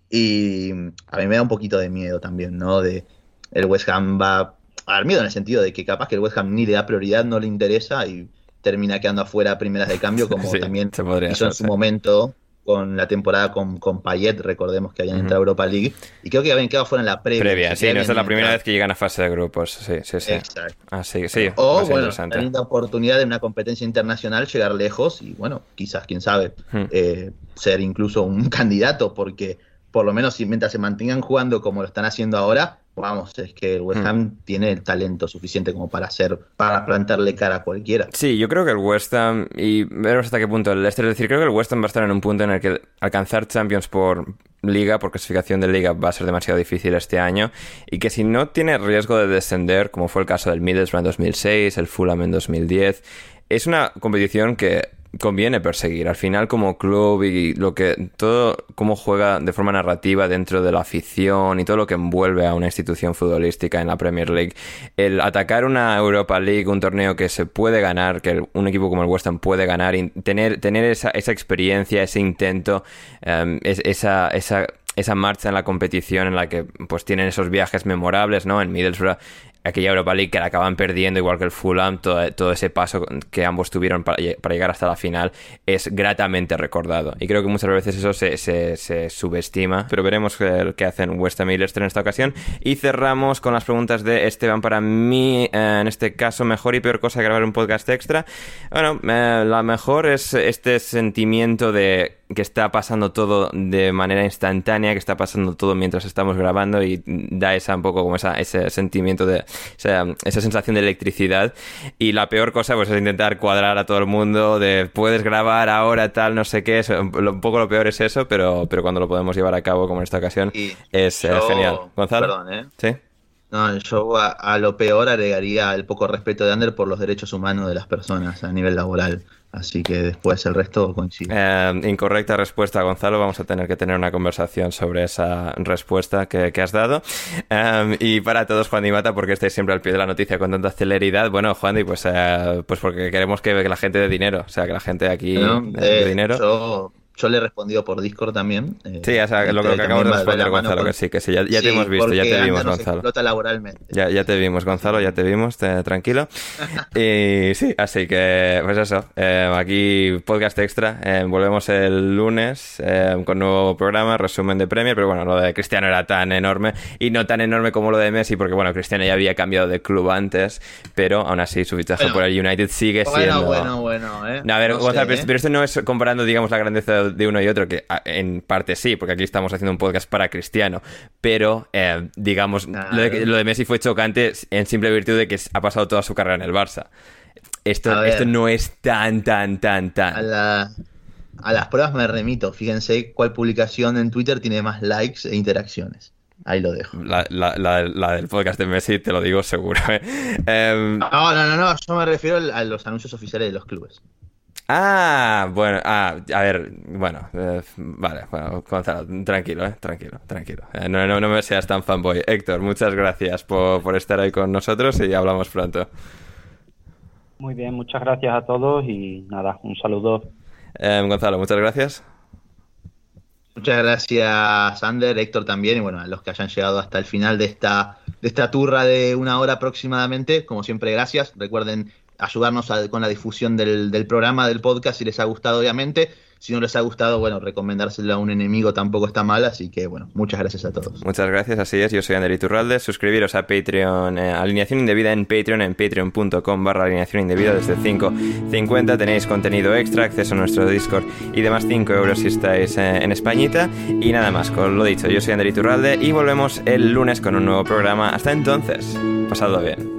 y a mí me da un poquito de miedo también, ¿no? De el West Ham va a dar miedo en el sentido de que capaz que el West Ham ni le da prioridad, no le interesa y termina quedando afuera primeras de cambio, <laughs> como también hizo en su momento con la temporada con, con Payet, recordemos que habían entrado a Europa League, y creo que habían quedado fuera en la previa. Previa, sí, no es la primera vez que llegan a fase de grupos, sí, sí, sí. Exacto. Ah, sí, sí. O, bueno, tener la oportunidad de una competencia internacional llegar lejos y, bueno, quizás, quién sabe, eh, ser incluso un <laughs> candidato, porque por lo menos mientras se mantengan jugando como lo están haciendo ahora, vamos, es que el West hmm. Ham tiene el talento suficiente como para hacer, para plantarle cara a cualquiera. Sí, yo creo que el West Ham, y veremos hasta qué punto el Leicester, es decir, creo que el West Ham va a estar en un punto en el que alcanzar Champions por liga, por clasificación de liga, va a ser demasiado difícil este año, y que si no tiene riesgo de descender, como fue el caso del Middlesbrough en 2006, el Fulham en 2010, es una competición que conviene perseguir. Al final, como club y lo que todo cómo juega de forma narrativa dentro de la afición y todo lo que envuelve a una institución futbolística en la Premier League, el atacar una Europa League, un torneo que se puede ganar, que un equipo como el West Ham puede ganar, y tener, tener esa, esa experiencia, ese intento, em, esa, esa esa marcha en la competición en la que pues tienen esos viajes memorables, ¿no? En Middlesbrough aquella Europa League que la acaban perdiendo, igual que el Fulham, todo, todo ese paso que ambos tuvieron para, llegar hasta la final es gratamente recordado. Y creo que muchas veces eso se, se, subestima, pero veremos qué, hacen West Ham y Leicester en esta ocasión. Y cerramos con las preguntas de Esteban. Para mí, eh, en este caso, mejor y peor cosa grabar un podcast extra. Bueno, eh, la mejor es este sentimiento de que está pasando todo de manera instantánea, que está pasando todo mientras estamos grabando y da esa un poco como esa, ese sentimiento de esa, esa sensación de electricidad. Y la peor cosa pues es intentar cuadrar a todo el mundo de puedes grabar ahora tal, no sé qué, un poco lo peor es eso, pero, pero cuando lo podemos llevar a cabo como en esta ocasión es genial. Gonzalo. Perdón, ¿eh? Sí. No, yo a, a, lo peor agregaría el poco respeto de Ander por los derechos humanos de las personas a nivel laboral. Así que después el resto coincide. Eh, incorrecta respuesta, Gonzalo. Vamos a tener que tener una conversación sobre esa respuesta que, has dado. Eh, y para todos, Juan y Mata, porque estáis siempre al pie de la noticia con tanta celeridad. Bueno, Juan, y pues, eh, pues porque queremos que, la gente dé dinero. O sea, que la gente aquí dé dinero. Yo le he respondido por Discord también. Eh, sí, o sea, lo, que acabo de responder, Gonzalo, que sí, que sí, ya, te hemos visto, ya te vimos, Gonzalo. laboralmente. Ya, ya te vimos, Gonzalo, ya te vimos, tranquilo. y sí, así que, pues eso, eh, aquí podcast extra. Eh, volvemos el lunes con nuevo programa, resumen de Premier, pero bueno, lo de Cristiano era tan enorme y no tan enorme como lo de Messi, porque bueno, Cristiano ya había cambiado de club antes, pero aún así su fichaje por el United sigue siendo. Bueno, bueno, bueno. a ver, Gonzalo, pero, esto no es comparando, digamos, la grandeza de de uno y otro, que en parte sí, porque aquí estamos haciendo un podcast para Cristiano, pero eh, digamos, lo de, Messi fue chocante en simple virtud de que ha pasado toda su carrera en el Barça. Esto, esto no es tan, tan, tan, tan. A, a las pruebas me remito. Fíjense cuál publicación en Twitter tiene más likes e interacciones. Ahí lo dejo. La, la, del podcast de Messi, te lo digo seguro. <laughs> ¿eh? Em, no, no, no, no, yo me refiero a los anuncios oficiales de los clubes. Ah, bueno, ah, a ver, bueno, eh, vale, bueno, Gonzalo, tranquilo, eh, tranquilo, tranquilo. Eh, no, no, no, me seas tan fanboy. Héctor, muchas gracias por, por estar ahí con nosotros y hablamos pronto. Muy bien, muchas gracias a todos y nada, un saludo. Gonzalo, muchas gracias. Muchas gracias, Ander, Héctor también, y bueno, a los que hayan llegado hasta el final de esta, de esta turra de una hora aproximadamente. Como siempre, gracias. Recuerden ayudarnos con la difusión del, programa, del podcast, si les ha gustado, obviamente. Si no les ha gustado, bueno, recomendárselo a un enemigo tampoco está mal, así que bueno, muchas gracias a todos. Muchas gracias, así es, yo soy Ander Iturralde, suscribiros a Patreon, eh, alineación indebida en Patreon, en patreon.com barra alineación indebida desde 5.50 tenéis contenido extra, acceso a nuestro Discord y demás 5 euros si estáis eh, en Españita. Y nada más, con lo dicho, yo soy Ander Iturralde y volvemos el lunes con un nuevo programa. Hasta entonces, pasadlo bien.